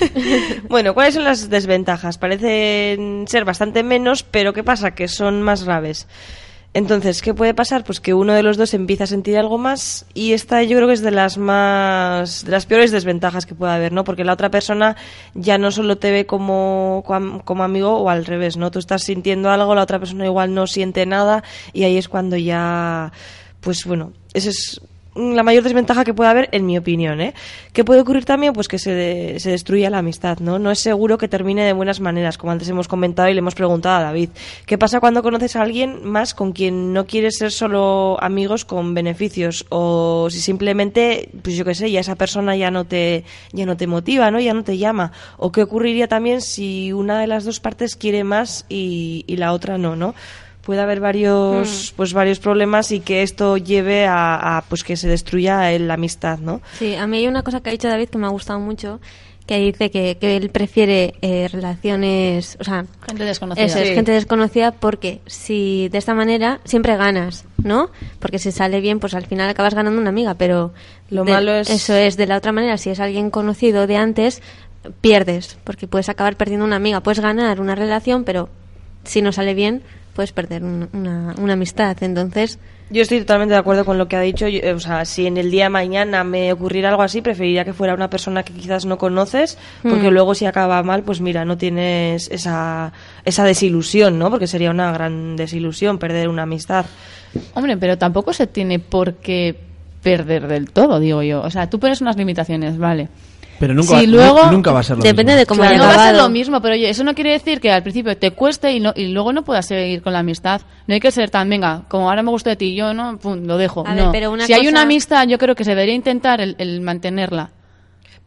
Speaker 6: [laughs] bueno, ¿cuáles son las desventajas? Parecen ser bastante menos, pero ¿qué pasa? Que son más graves. Entonces, ¿qué puede pasar? Pues que uno de los dos empieza a sentir algo más y esta yo creo que es de las más de las peores desventajas que puede haber, ¿no? Porque la otra persona ya no solo te ve como, como, amigo o al revés, ¿no? Tú estás sintiendo algo, la otra persona igual no siente nada y ahí es cuando ya pues bueno, esa es la mayor desventaja que puede haber, en mi opinión, ¿eh? ¿Qué puede ocurrir también? Pues que se, de- se destruya la amistad, ¿no? No es seguro que termine de buenas maneras, como antes hemos comentado y le hemos preguntado a David. ¿Qué pasa cuando conoces a alguien más con quien no quieres ser solo amigos con beneficios? O si simplemente, pues yo qué sé, ya esa persona ya no te, ya no te motiva, ¿no? Ya no te llama. O qué ocurriría también si una de las dos partes quiere más y, y la otra no, ¿no? Puede haber varios pues varios problemas y que esto lleve a, a, pues que se destruya el- la amistad no
Speaker 4: Sí, a mí hay una cosa que ha dicho David que me ha gustado mucho, que dice que, que él prefiere eh, relaciones, o sea,
Speaker 5: Gente desconocida.
Speaker 4: eso
Speaker 6: Sí.
Speaker 4: gente desconocida porque si de esta manera siempre ganas, ¿no? Porque si sale bien, pues al final acabas ganando una amiga, pero
Speaker 6: Lo
Speaker 4: de-
Speaker 6: malo es-
Speaker 4: eso es de la otra manera, si es alguien conocido de antes, pierdes, porque puedes acabar perdiendo una amiga, puedes ganar una relación, pero si no sale bien, puedes perder un- una, una amistad, entonces
Speaker 6: yo estoy totalmente de acuerdo con lo que ha dicho yo- eh, o sea si en el día de mañana me ocurriera algo así preferiría que fuera una persona que quizás no conoces porque
Speaker 4: Mm.
Speaker 6: luego si acaba mal pues mira no tienes esa esa desilusión no porque sería una gran desilusión perder una amistad
Speaker 5: Hombre, pero tampoco se tiene por qué perder del todo, digo yo. O sea, tú pones unas limitaciones, vale.
Speaker 3: Pero nunca,
Speaker 5: Si
Speaker 3: va-
Speaker 5: luego-
Speaker 3: nu- nunca va a ser lo
Speaker 4: depende
Speaker 3: mismo.
Speaker 4: de cómo
Speaker 5: Claro, no va a ser lo mismo, pero oye, eso no quiere decir que al principio te cueste y, no, y luego no puedas seguir con la amistad. No hay que ser tan, venga, como ahora me gusta de ti, yo no, pum, lo dejo.
Speaker 4: A ver,
Speaker 5: no.
Speaker 4: pero una
Speaker 5: si hay
Speaker 4: cosa-
Speaker 5: una amistad, yo creo que se debería intentar el, el mantenerla.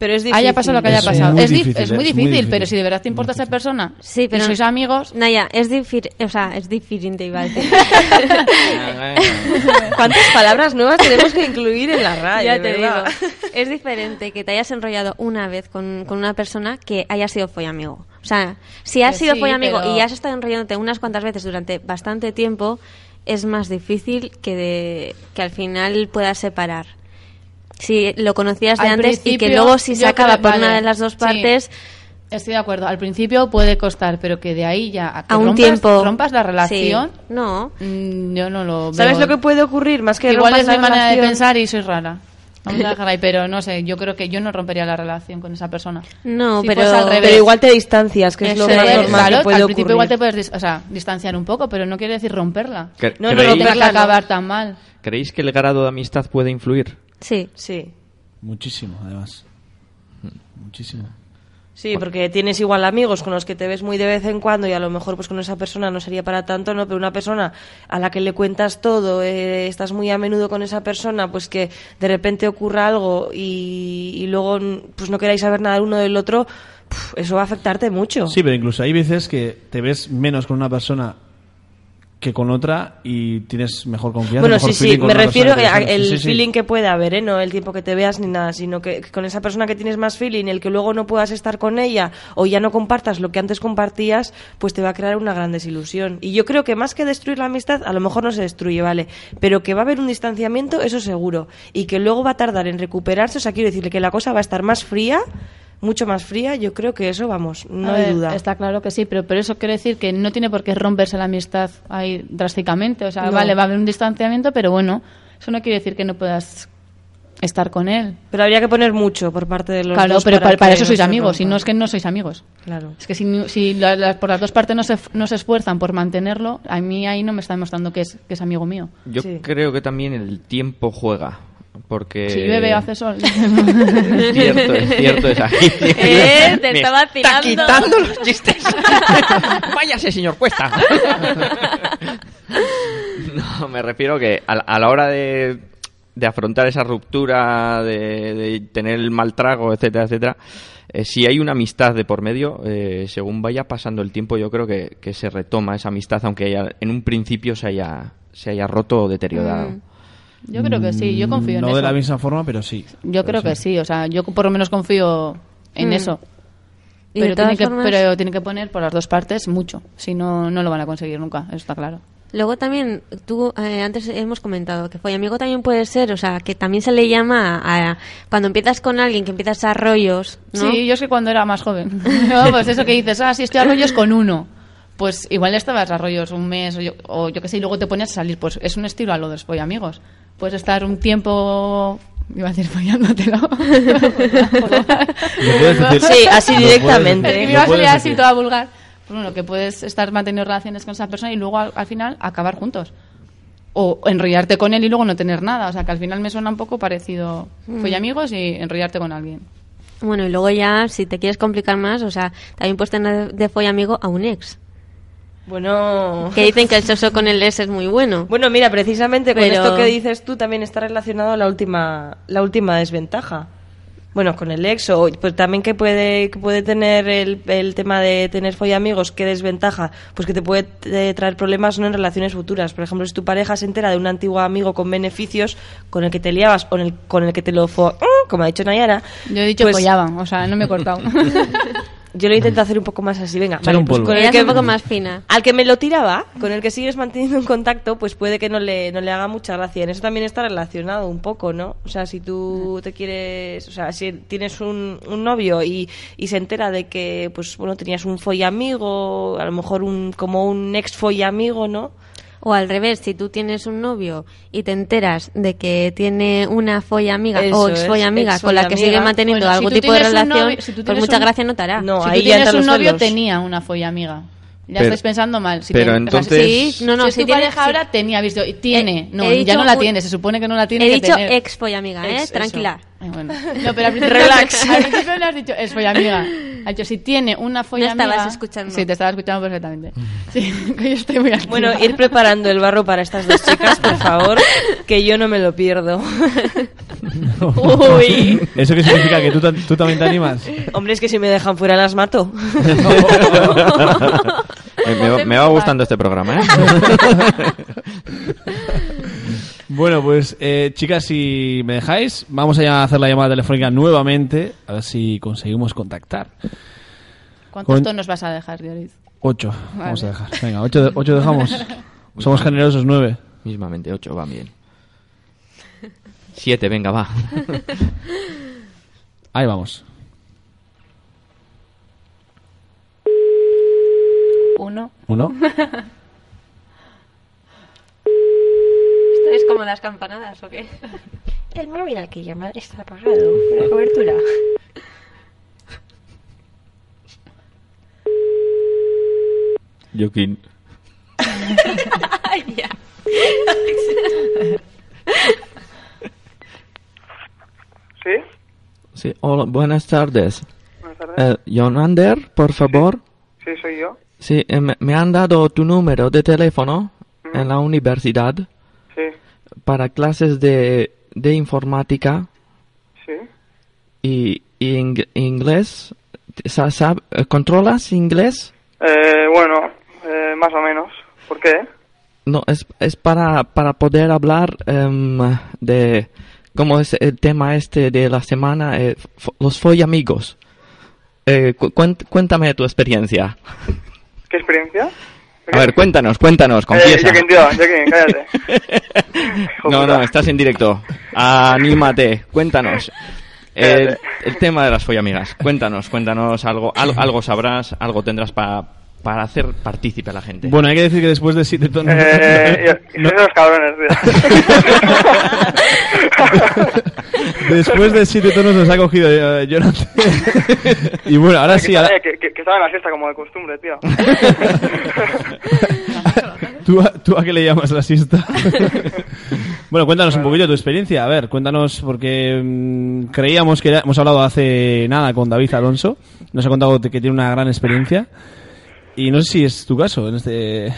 Speaker 6: Pero es difícil
Speaker 5: Haya pasado lo que haya
Speaker 3: Es
Speaker 5: pasado.
Speaker 3: muy
Speaker 5: es, dif-
Speaker 3: difícil,
Speaker 5: es muy
Speaker 3: es muy
Speaker 5: difícil, pero si de verdad te importa esa persona
Speaker 4: Sí, pero
Speaker 5: y sois amigos,
Speaker 4: Naya, es difícil, o sea, es diferente, iba a decir. [laughs] [laughs]
Speaker 6: cuántas palabras nuevas tenemos que incluir en la RAE
Speaker 4: ya te
Speaker 6: verdad?
Speaker 4: digo. [laughs] Es diferente que te hayas enrollado una vez con, con una persona que haya sido follamigo. O sea, si has
Speaker 5: Que
Speaker 4: sido
Speaker 5: sí,
Speaker 4: follamigo
Speaker 5: pero-
Speaker 4: y has estado enrollándote unas cuantas veces durante bastante tiempo, es más difícil que, de- que al final puedas separar. Si lo conocías de
Speaker 5: Al
Speaker 4: antes y que luego si se acaba
Speaker 5: creo-
Speaker 4: por
Speaker 5: vale,
Speaker 4: una de las dos
Speaker 5: sí.
Speaker 4: partes,
Speaker 5: Estoy de acuerdo. Al principio puede costar, pero que de ahí ya a, que
Speaker 4: A un
Speaker 5: rompas,
Speaker 4: tiempo.
Speaker 5: rompas la relación.
Speaker 4: Sí. No.
Speaker 5: mm, yo no lo
Speaker 6: ¿Sabes
Speaker 5: veo.
Speaker 6: lo que puede ocurrir? Más que
Speaker 5: Igual es mi manera de pensar y soy rara. Vamos a dejar ahí, pero no sé, yo creo que yo no rompería la relación con esa persona.
Speaker 4: No,
Speaker 5: Si
Speaker 4: pero-
Speaker 5: fuese al revés.
Speaker 6: Pero igual te distancias, que es lo más normal
Speaker 5: claro,
Speaker 6: que puede
Speaker 5: al
Speaker 6: ocurrir.
Speaker 5: principio igual te puedes dis- o sea, distanciar un poco, pero no quiere decir romperla.
Speaker 6: No, no,
Speaker 8: ¿creéis,
Speaker 5: Tenga que
Speaker 6: romperla no.
Speaker 5: acabar tan mal.
Speaker 8: ¿Creéis que el grado de amistad puede influir?
Speaker 4: Sí.
Speaker 6: Sí.
Speaker 3: Muchísimo, además. Muchísimo.
Speaker 6: Sí, porque tienes igual amigos con los que te ves muy de vez en cuando y a lo mejor pues con esa persona no sería para tanto, ¿no? Pero una persona a la que le cuentas todo, eh, estás muy a menudo con esa persona, pues que de repente ocurra algo y, y luego pues no queráis saber nada el uno del otro, eso va a afectarte mucho.
Speaker 3: Sí, pero incluso hay veces que te ves menos con una persona que con otra y tienes mejor confianza.
Speaker 6: Bueno,
Speaker 3: mejor
Speaker 6: sí, sí, me refiero al
Speaker 3: sí, sí,
Speaker 6: feeling que puede haber, ¿eh? No el tiempo que te veas ni nada, sino que, que con esa persona que tienes más feeling, el que luego no puedas estar con ella o ya no compartas lo que antes compartías, pues te va a crear una gran desilusión. Y yo creo que más que destruir la amistad, a lo mejor no se destruye, ¿vale? Pero que va a haber un distanciamiento, eso seguro. Y que luego va a tardar en recuperarse, o sea, quiero decirle que la cosa va a estar más fría, mucho más fría, yo creo que eso, vamos, no
Speaker 5: A
Speaker 6: hay
Speaker 5: ver,
Speaker 6: duda.
Speaker 5: Está claro que sí, pero, pero eso quiere decir que no tiene por qué romperse la amistad ahí drásticamente. O sea,
Speaker 6: No.
Speaker 5: vale, va a haber un distanciamiento, pero bueno, eso no quiere decir que no puedas estar con él.
Speaker 6: Pero habría que poner mucho por parte de los
Speaker 5: Claro,
Speaker 6: dos
Speaker 5: pero para, eso
Speaker 6: no
Speaker 5: sois amigos, si no es que no sois amigos.
Speaker 6: Claro.
Speaker 5: Es que si, si la- la- por las dos partes no se, no se esfuerzan por mantenerlo, a mí ahí no me está demostrando que es, que es amigo mío.
Speaker 8: Yo
Speaker 6: Sí.
Speaker 8: creo que también el tiempo juega. Porque...
Speaker 5: Si llueve, hace sol. [laughs]
Speaker 8: Es cierto, es cierto, es aquí. [laughs]
Speaker 4: Eh, te
Speaker 8: Me
Speaker 4: estaba
Speaker 8: está
Speaker 4: tirando.
Speaker 8: quitando los chistes. [laughs] Váyase, señor Cuesta. no, me refiero que a, la- a la hora de, de afrontar esa ruptura, de, de tener el mal trago, etcétera, etcétera, eh, si hay una amistad de por medio, eh, según vaya pasando el tiempo, yo creo que, que se retoma esa amistad, aunque haya- en un principio se haya, se haya roto o deteriorado.
Speaker 4: Mm.
Speaker 5: Yo creo que sí, yo confío en
Speaker 3: No
Speaker 5: eso.
Speaker 3: de la misma forma, pero sí.
Speaker 5: Yo creo que sí, o sea, yo por lo menos confío en
Speaker 4: Mm.
Speaker 5: eso. Pero tiene, que,
Speaker 4: formas-
Speaker 5: pero tiene que poner por las dos partes mucho. Si no, no lo van a conseguir nunca, eso está claro.
Speaker 4: Luego también, tú eh, antes hemos comentado que fue amigo también puede ser, o sea, que también se le llama a, a- cuando empiezas con alguien, que empiezas a rollos, ¿no?
Speaker 5: Sí, yo es que cuando era más joven. [laughs] No, pues eso que dices, ah, sí, estoy a rollos con uno. Pues igual estabas a rollos un mes o yo, o yo qué sé, y luego te ponías a salir. Pues es un estilo a lo de los amigos. Puedes estar un tiempo, iba a decir follándotelo. [laughs]
Speaker 6: Sí, así directamente.
Speaker 5: Me iba a
Speaker 3: puedes
Speaker 5: salir así toda vulgar. Pues bueno, que puedes estar manteniendo relaciones con esa persona y luego al, al final acabar juntos. O enrollarte con él y luego no tener nada. O sea, que al final me suena un poco parecido. Fue amigos y enrollarte con alguien.
Speaker 4: Bueno, y luego ya, si te quieres complicar más, o sea, también puedes tener de folla amigo a un ex.
Speaker 6: Bueno...
Speaker 4: Que dicen que el sexo con el ex es muy bueno.
Speaker 6: Bueno, mira, precisamente con
Speaker 4: Pero-
Speaker 6: esto que dices tú también está relacionado la última, la última desventaja. Bueno, con el ex, o pues también que puede, que puede tener el, el tema de tener follamigos, ¿qué desventaja? Pues que te puede eh, traer problemas no en relaciones futuras. Por ejemplo, si tu pareja se entera de un antiguo amigo con beneficios con el que te liabas o en el, con el que te lo fo ¡Mm! como ha dicho Nayara.
Speaker 5: Yo he dicho
Speaker 6: pues,
Speaker 5: follaban, o sea, no me he cortado. [laughs]
Speaker 6: Yo lo intento hacer un poco más así, venga.
Speaker 3: Un
Speaker 6: pues con el que-
Speaker 4: un poco más fina.
Speaker 6: al que me lo tiraba, con el que sigues manteniendo un contacto, pues puede que no le, no le haga mucha gracia. En eso también está relacionado un poco, ¿no? O sea, si tú te quieres, o sea, si tienes un, un novio y, y se entera de que, pues bueno, tenías un follamigo, a lo mejor un, como un ex follamigo, ¿no?
Speaker 4: O al revés, si tú tienes un novio y te enteras de que tiene una folla amiga
Speaker 6: Eso
Speaker 4: o ex folla amiga con la que sigue manteniendo
Speaker 5: Bueno, si
Speaker 4: algún
Speaker 5: tú
Speaker 4: tipo de
Speaker 5: tienes
Speaker 4: relación,
Speaker 5: novio- si
Speaker 4: pues
Speaker 5: tienes
Speaker 4: mucha
Speaker 5: un-
Speaker 4: gracia no te hará.
Speaker 6: No,
Speaker 5: si
Speaker 6: ahí
Speaker 5: tú
Speaker 6: ya
Speaker 5: tienes
Speaker 6: entran
Speaker 5: un novio,
Speaker 6: celos.
Speaker 5: tenía una folla amiga. Ya
Speaker 8: Pero-
Speaker 5: estáis pensando mal. Si
Speaker 8: pero
Speaker 5: tienes- o sea,
Speaker 8: entonces-
Speaker 4: Sí, no, no,
Speaker 5: si es
Speaker 4: si
Speaker 5: tu
Speaker 4: tiene-
Speaker 5: pareja
Speaker 4: si-
Speaker 5: ahora, tenía visto. Tiene.
Speaker 4: He-
Speaker 5: no,
Speaker 4: he
Speaker 5: ya no la
Speaker 4: un-
Speaker 5: tiene. Se supone que no la tiene
Speaker 4: He
Speaker 5: que
Speaker 4: dicho
Speaker 5: tener.
Speaker 4: ex folla amiga, ¿eh?
Speaker 6: Ex.
Speaker 4: Tranquila.
Speaker 5: Ay, bueno. No, pero al [laughs] principio,
Speaker 6: Relax. [laughs]
Speaker 5: al principio le has dicho, es folla amiga. Ha dicho, si tiene una folla
Speaker 4: No estabas
Speaker 5: amiga-
Speaker 4: escuchando.
Speaker 5: Sí, te estaba escuchando perfectamente. Sí, [laughs] yo estoy muy activa.
Speaker 6: Bueno, ir preparando el barro para estas dos chicas, por favor, que yo no me lo pierdo. [laughs] Uy.
Speaker 3: ¿Eso qué significa? ¿Que tú, ta- tú también te animas?
Speaker 6: Hombre, es que si me dejan fuera las mato. [laughs]
Speaker 8: Me, va- me va gustando este programa, ¿eh?
Speaker 3: Bueno, pues eh, chicas, si me dejáis, vamos a hacer la llamada telefónica nuevamente, a ver si conseguimos contactar.
Speaker 5: ¿Cuántos
Speaker 3: con-
Speaker 5: tonos vas a dejar, Dioris?
Speaker 3: Ocho, vamos a dejar. Venga, ocho, de- ocho dejamos. [laughs] Somos generosos, nueve.
Speaker 8: Mismamente, 8 va bien. Siete, venga, va. [laughs]
Speaker 3: Ahí vamos.
Speaker 5: Uno.
Speaker 3: Uno. [laughs]
Speaker 4: ¿Esto es como las campanadas o qué? [laughs]
Speaker 6: El móvil al que llamar está apagado. La cobertura.
Speaker 8: Joaquín. [laughs]
Speaker 4: ya.
Speaker 13: ¿Sí?
Speaker 8: Sí, hola, buenas tardes.
Speaker 13: Buenas tardes.
Speaker 8: Eh, Jonander, por favor.
Speaker 13: Sí, soy yo.
Speaker 8: Sí, eh, me, me han dado tu número de teléfono en la universidad
Speaker 13: Sí,
Speaker 8: para clases de, de informática
Speaker 13: sí.
Speaker 8: y, y ing- inglés. Sab- ¿Controlas inglés?
Speaker 13: Eh, bueno, eh, más o menos. ¿Por qué?
Speaker 8: No, es, es para, para poder hablar em, de cómo es el tema este de la semana, eh, los follamigos. Eh, cu- cuént- cuéntame tu experiencia.
Speaker 13: ¿Qué experiencia?
Speaker 8: A ver, cuéntanos, cuéntanos,
Speaker 13: Eh,
Speaker 8: confiesa.
Speaker 13: Cállate. [laughs]
Speaker 8: No, no, estás en directo. Anímate, cuéntanos. El, el tema de las follamigas. Cuéntanos, cuéntanos algo. Algo, algo sabrás, algo tendrás pa- para hacer partícipe a la gente.
Speaker 3: Bueno, hay que decir que después de siete tonos...
Speaker 13: Eh, [laughs]
Speaker 3: no-
Speaker 13: sois unos cabrones, tío. [laughs]
Speaker 3: después de siete tonos nos ha cogido eh, Jonathan. y bueno, ahora sí, ahora-
Speaker 13: Eh, que, que, que estaba en la siesta como de costumbre, tío. [laughs]
Speaker 3: ¿Tú, a, tú a qué le llamas la siesta? bueno, cuéntanos un poquillo tu experiencia. A ver, cuéntanos, porque mm, creíamos que ya- hemos hablado hace nada con David Alonso. Nos ha contado que tiene una gran experiencia. Y no sé si es tu caso en este,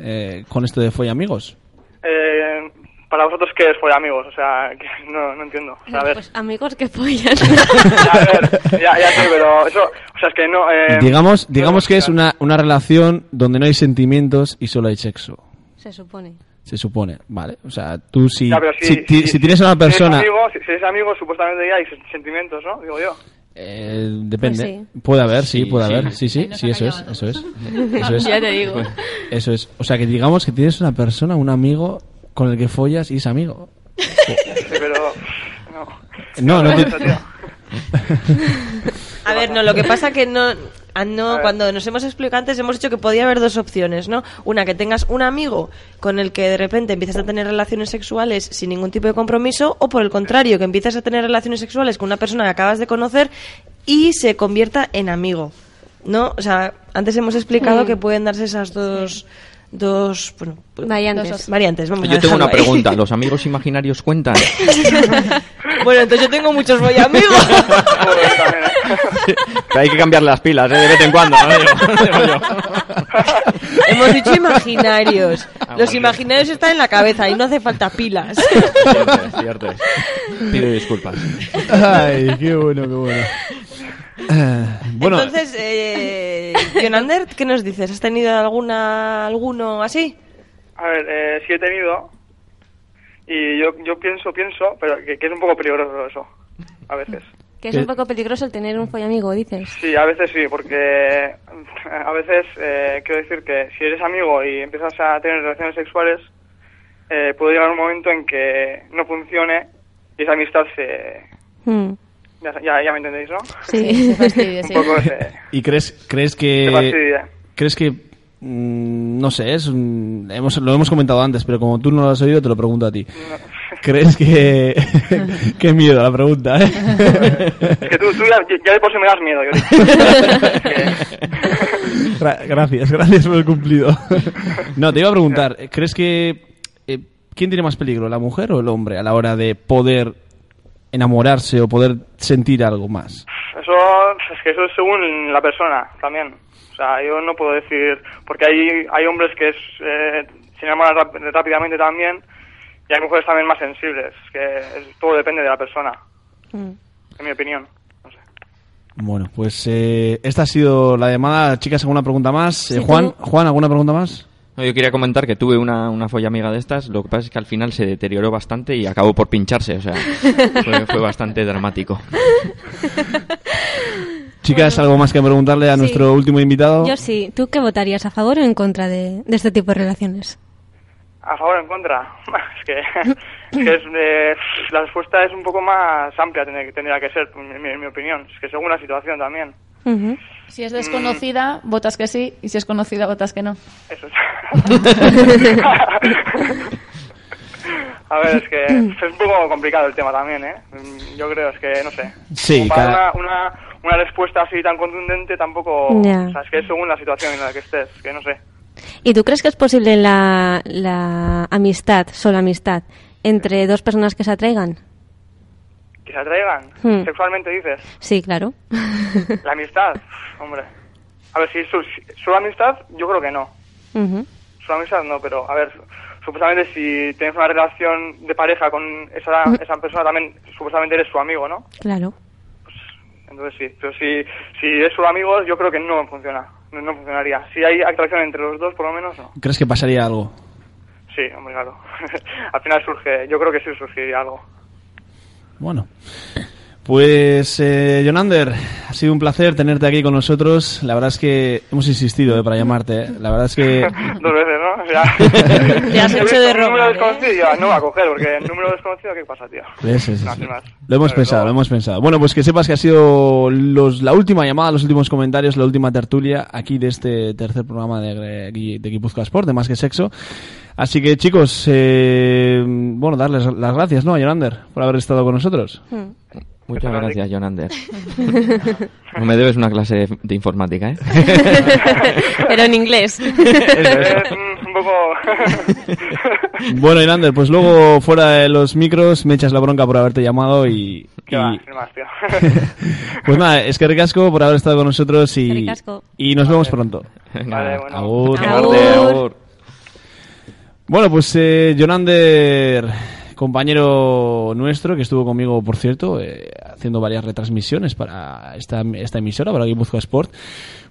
Speaker 3: eh, con esto de Folla Amigos.
Speaker 13: Eh, para vosotros, ¿qué es fue amigos? O sea, que no, no entiendo. O sea, a ver,
Speaker 4: Pues amigos que follan. [laughs]
Speaker 13: a ver, ya, ya sé, pero eso, o sea, es que no... Eh,
Speaker 3: digamos digamos que es una, una relación donde no hay sentimientos y solo hay sexo.
Speaker 4: Se supone.
Speaker 3: Se supone, vale. O sea, tú si,
Speaker 13: ya,
Speaker 3: si,
Speaker 13: si,
Speaker 3: ti- si tienes a una
Speaker 13: si eres
Speaker 3: persona...
Speaker 13: amigo, si, si eres amigo, supuestamente ya hay sen- sentimientos, ¿no? Digo yo.
Speaker 3: Eh, depende.
Speaker 4: Pues
Speaker 3: Puede haber, sí,
Speaker 8: Sí,
Speaker 3: puede
Speaker 8: sí.
Speaker 3: haí sí, sí, sí, eso es, eso es. [laughs] Eso es.
Speaker 5: Ya te digo.
Speaker 3: Eso es. O sea, que digamos que tienes una persona, un amigo con el que follas y es amigo.
Speaker 13: Sí, pero...
Speaker 3: No,
Speaker 13: No.
Speaker 3: no
Speaker 13: tío.
Speaker 6: A ver, no, lo que pasa que no, ah, no
Speaker 13: A
Speaker 6: cuando nos hemos explicado antes hemos dicho que podía haber dos opciones, ¿no? Una, que tengas un amigo con el que de repente empiezas a tener relaciones sexuales sin ningún tipo de compromiso, o por el contrario, que empiezas a tener relaciones sexuales con una persona que acabas de conocer y se convierta en amigo, ¿no? O sea, antes hemos explicado
Speaker 4: Mm.
Speaker 6: que pueden darse esas dos, dos, bueno,
Speaker 4: Variantes.
Speaker 6: variantes. Vamos a
Speaker 8: Yo tengo
Speaker 6: dejarlo
Speaker 8: una
Speaker 6: ahí.
Speaker 8: pregunta. [laughs] ¿Los amigos imaginarios cuentan? [laughs]
Speaker 6: bueno, entonces yo tengo muchos voy amigos. [laughs]
Speaker 8: Hay que cambiar las pilas, ¿eh? De vez en cuando, ¿no? Digo- [laughs] digo yo.
Speaker 6: Hemos dicho imaginarios.
Speaker 8: Ah,
Speaker 6: Los imaginarios están en la cabeza y no hace falta pilas.
Speaker 8: Cierto es, cierto es. Pido disculpas.
Speaker 3: Ay, qué bueno, qué bueno. Eh, [laughs] bueno,
Speaker 6: Entonces, eh, Jonander, ¿qué nos dices? ¿Has tenido alguna alguno así?
Speaker 13: A ver, eh, sí he tenido. Y yo, yo pienso, pienso, pero que, que es un poco peligroso eso. A veces. [laughs]
Speaker 4: Que es un poco peligroso el tener un follamigo, dices.
Speaker 13: Sí, a veces sí, porque a veces eh, quiero decir que si eres amigo y empiezas a tener relaciones sexuales, eh, puede llegar un momento en que no funcione y esa amistad se...
Speaker 4: Mm.
Speaker 13: Ya, ya, ya me entendéis, ¿no?
Speaker 4: Sí.
Speaker 5: Se [laughs] fastidia,
Speaker 13: Un
Speaker 5: sí.
Speaker 13: poco se,
Speaker 3: ¿y crees, crees
Speaker 13: se
Speaker 3: que...
Speaker 13: fastidia.
Speaker 3: ¿Crees que... mm, no sé, es un- hemos, lo hemos comentado antes, pero como tú no lo has oído, te lo pregunto a ti. ¿Crees que... [laughs] qué miedo la pregunta, ¿eh? [laughs]
Speaker 13: Es que tú, tú ya, ya de por sí me das miedo. Yo [laughs]
Speaker 3: Gra- gracias, gracias por el cumplido. no, te iba a preguntar, ¿crees que eh, quién tiene más peligro, la mujer o el hombre a la hora de poder enamorarse o poder sentir algo más?
Speaker 13: Eso es que eso es según la persona también. O sea, yo no puedo decir porque hay hay hombres que es, eh, se enamoran rap- rápidamente también y hay mujeres también más sensibles. Que es- todo depende de la persona,
Speaker 4: Mm.
Speaker 13: en mi opinión. No sé.
Speaker 3: Bueno, pues eh, esta ha sido la llamada. Chicas, ¿alguna pregunta más? Eh, Juan,
Speaker 4: tú.
Speaker 3: Juan, ¿alguna pregunta más?
Speaker 8: No, yo quería comentar que tuve una, una folla amiga de estas, lo que pasa es que al final se deterioró bastante y acabó por pincharse, o sea, [laughs] fue, fue bastante dramático. [laughs]
Speaker 3: Chicas, ¿algo más que preguntarle a
Speaker 4: Sí.
Speaker 3: nuestro último invitado?
Speaker 4: Yo sí. ¿Tú qué votarías a favor o en contra de, de este tipo de relaciones?
Speaker 13: ¿A favor o en contra? [laughs] Es que, que es, eh, la respuesta es un poco más amplia, tendría, que ser, en mi, mi opinión. Es que según la situación también.
Speaker 5: Si es desconocida, votas que sí, y si es conocida, votas que no.
Speaker 13: Eso es. [laughs] A ver, es que es un poco complicado el tema también, ¿eh? Mm, Yo creo, es que, no sé.
Speaker 3: Sí, cada-
Speaker 13: una, una, una respuesta así tan contundente tampoco... O sea, es que es según la situación en la que estés, que no sé.
Speaker 4: ¿Y tú crees que es posible la, la amistad, solo amistad, entre dos personas que se atraigan?
Speaker 13: Que se atraigan,
Speaker 4: Hmm.
Speaker 13: sexualmente dices.
Speaker 4: Sí, claro. [laughs]
Speaker 13: La amistad, hombre. A ver, si su- solo amistad, yo creo que no.
Speaker 4: Ujú.
Speaker 13: Solo amistad no, pero a ver, supuestamente si tienes una relación de pareja con esa, esa persona también, supuestamente eres su amigo, ¿no?
Speaker 4: Claro.
Speaker 13: Entonces sí, pero si, si es solo amigos, yo creo que no funciona, no, no funcionaría. Si hay atracción entre los dos, por lo menos, no.
Speaker 3: ¿Crees que pasaría algo?
Speaker 13: Sí, hombre, claro. [laughs] Al final surge, yo creo que sí surgiría algo.
Speaker 3: Bueno. Pues, eh, Jonander, ha sido un placer tenerte aquí con nosotros. La verdad es que hemos insistido eh, para llamarte. eh. La verdad es que [laughs]
Speaker 13: Dos veces, ¿no? Ya, [laughs]
Speaker 6: Te has
Speaker 13: He
Speaker 6: hecho de
Speaker 13: número
Speaker 6: ¿eh?
Speaker 13: desconocido ya no va a coger, porque el número desconocido, ¿qué pasa, tío?
Speaker 3: Sí, sí, sí,
Speaker 13: No,
Speaker 3: sí.
Speaker 13: sin más.
Speaker 3: Lo hemos
Speaker 13: Pero
Speaker 3: pensado, lo hemos pensado. Bueno, pues que sepas que ha sido los, la última llamada, los últimos comentarios, la última tertulia aquí de este tercer programa de, de, de Guipúzcoa Sport, de Más que Sexo. Así que, chicos, eh, bueno, darles las gracias, ¿no? A Jonander por haber estado con nosotros.
Speaker 8: Muchas gracias, Jonander. No [laughs] me debes una clase de, de informática, ¿eh? [laughs]
Speaker 4: Pero en inglés. [laughs]
Speaker 13: Un poco...
Speaker 3: Bueno, Jonander, pues luego fuera de los micros me echas la bronca por haberte llamado y...
Speaker 13: ¿Qué
Speaker 3: y-
Speaker 13: va? Más, tío.
Speaker 3: pues nada, es que ricasco por haber estado con nosotros y,
Speaker 4: Ricasco.
Speaker 3: y nos vemos pronto.
Speaker 13: Vale, bueno.
Speaker 3: Agur.
Speaker 4: Agur.
Speaker 8: Agur.
Speaker 3: Bueno, pues eh, Jonander, compañero nuestro, que estuvo conmigo, por cierto, eh, haciendo varias retransmisiones para esta, esta emisora, para Guipúzcoa Sport,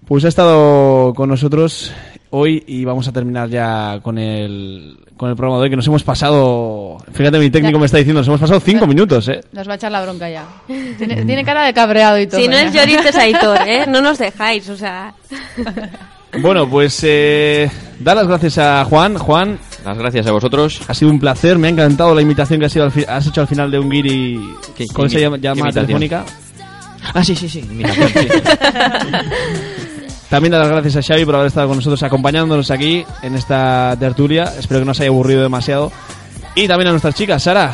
Speaker 3: pues ha estado con nosotros hoy y vamos a terminar ya con el, con el programa de hoy, que nos hemos pasado, fíjate, mi técnico
Speaker 5: Ya.
Speaker 3: me está diciendo, nos hemos pasado cinco minutos, ¿eh?
Speaker 5: Nos va a echar la bronca ya. [laughs] Tiene, tiene cara de cabreado y todo.
Speaker 4: Si no es
Speaker 5: ya.
Speaker 4: Lloris, es Aitor, ¿eh? [laughs] No nos dejáis, o sea...
Speaker 3: Bueno, pues eh, dar las gracias a Juan. Juan,
Speaker 8: Las gracias a vosotros.
Speaker 3: ha sido un placer, me ha encantado la invitación que has, sido has hecho al final de un guiri
Speaker 8: ¿Qué-
Speaker 3: con esa
Speaker 8: imi-
Speaker 3: llam-
Speaker 8: qué
Speaker 3: llamada telefónica.
Speaker 8: Ah, sí, sí, sí. [laughs]
Speaker 3: También dar las gracias a Xavi por haber estado con nosotros acompañándonos aquí en esta tertulia. Espero que no os haya aburrido demasiado. Y también a nuestras chicas, Sara.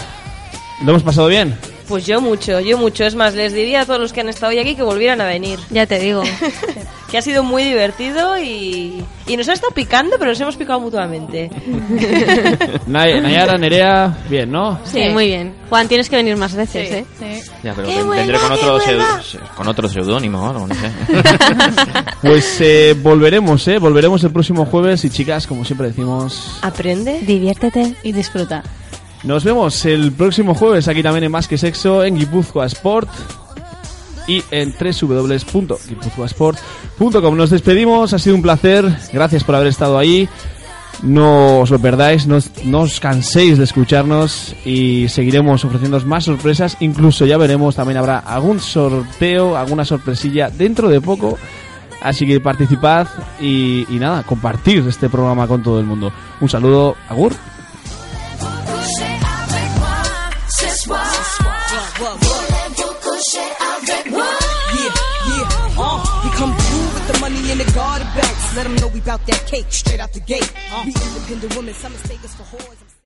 Speaker 3: ¿Lo hemos pasado bien?
Speaker 6: Pues yo mucho, yo mucho. Es más, les diría a todos los que han estado hoy aquí que volvieran a venir.
Speaker 4: Ya te digo. [laughs]
Speaker 6: que ha sido muy divertido y, y nos ha estado picando, pero nos hemos picado mutuamente. [laughs]
Speaker 3: Nay- Nayara, Nerea, bien, ¿no?
Speaker 4: Sí, muy bien. Juan, tienes que venir más veces, ¿eh?
Speaker 8: Ya, pero
Speaker 4: ¡Qué
Speaker 8: ven- vendré con
Speaker 4: qué
Speaker 8: otro,
Speaker 4: buena!
Speaker 8: pseu- con otro seudónimo o algo, no sé. [laughs]
Speaker 3: Pues eh, volveremos, ¿eh? Volveremos el próximo jueves y chicas, como siempre decimos,
Speaker 6: Aprende.
Speaker 4: Diviértete.
Speaker 5: Y disfruta.
Speaker 3: Nos vemos el próximo jueves aquí también en Más que Sexo en Guipúzcoa Sport y en www.guipuzcoasport.com. Nos despedimos, ha sido un placer, gracias por haber estado ahí. No os lo perdáis, no, os- canséis de escucharnos y seguiremos ofreciendo más sorpresas. Incluso ya veremos, también habrá algún sorteo, alguna sorpresilla dentro de poco. Así que participad y, y nada, compartir este programa con todo el mundo. Un saludo, Agur.
Speaker 14: Let them know we bout that cake straight out the gate. Uh. We independent women, some mistake us for whores.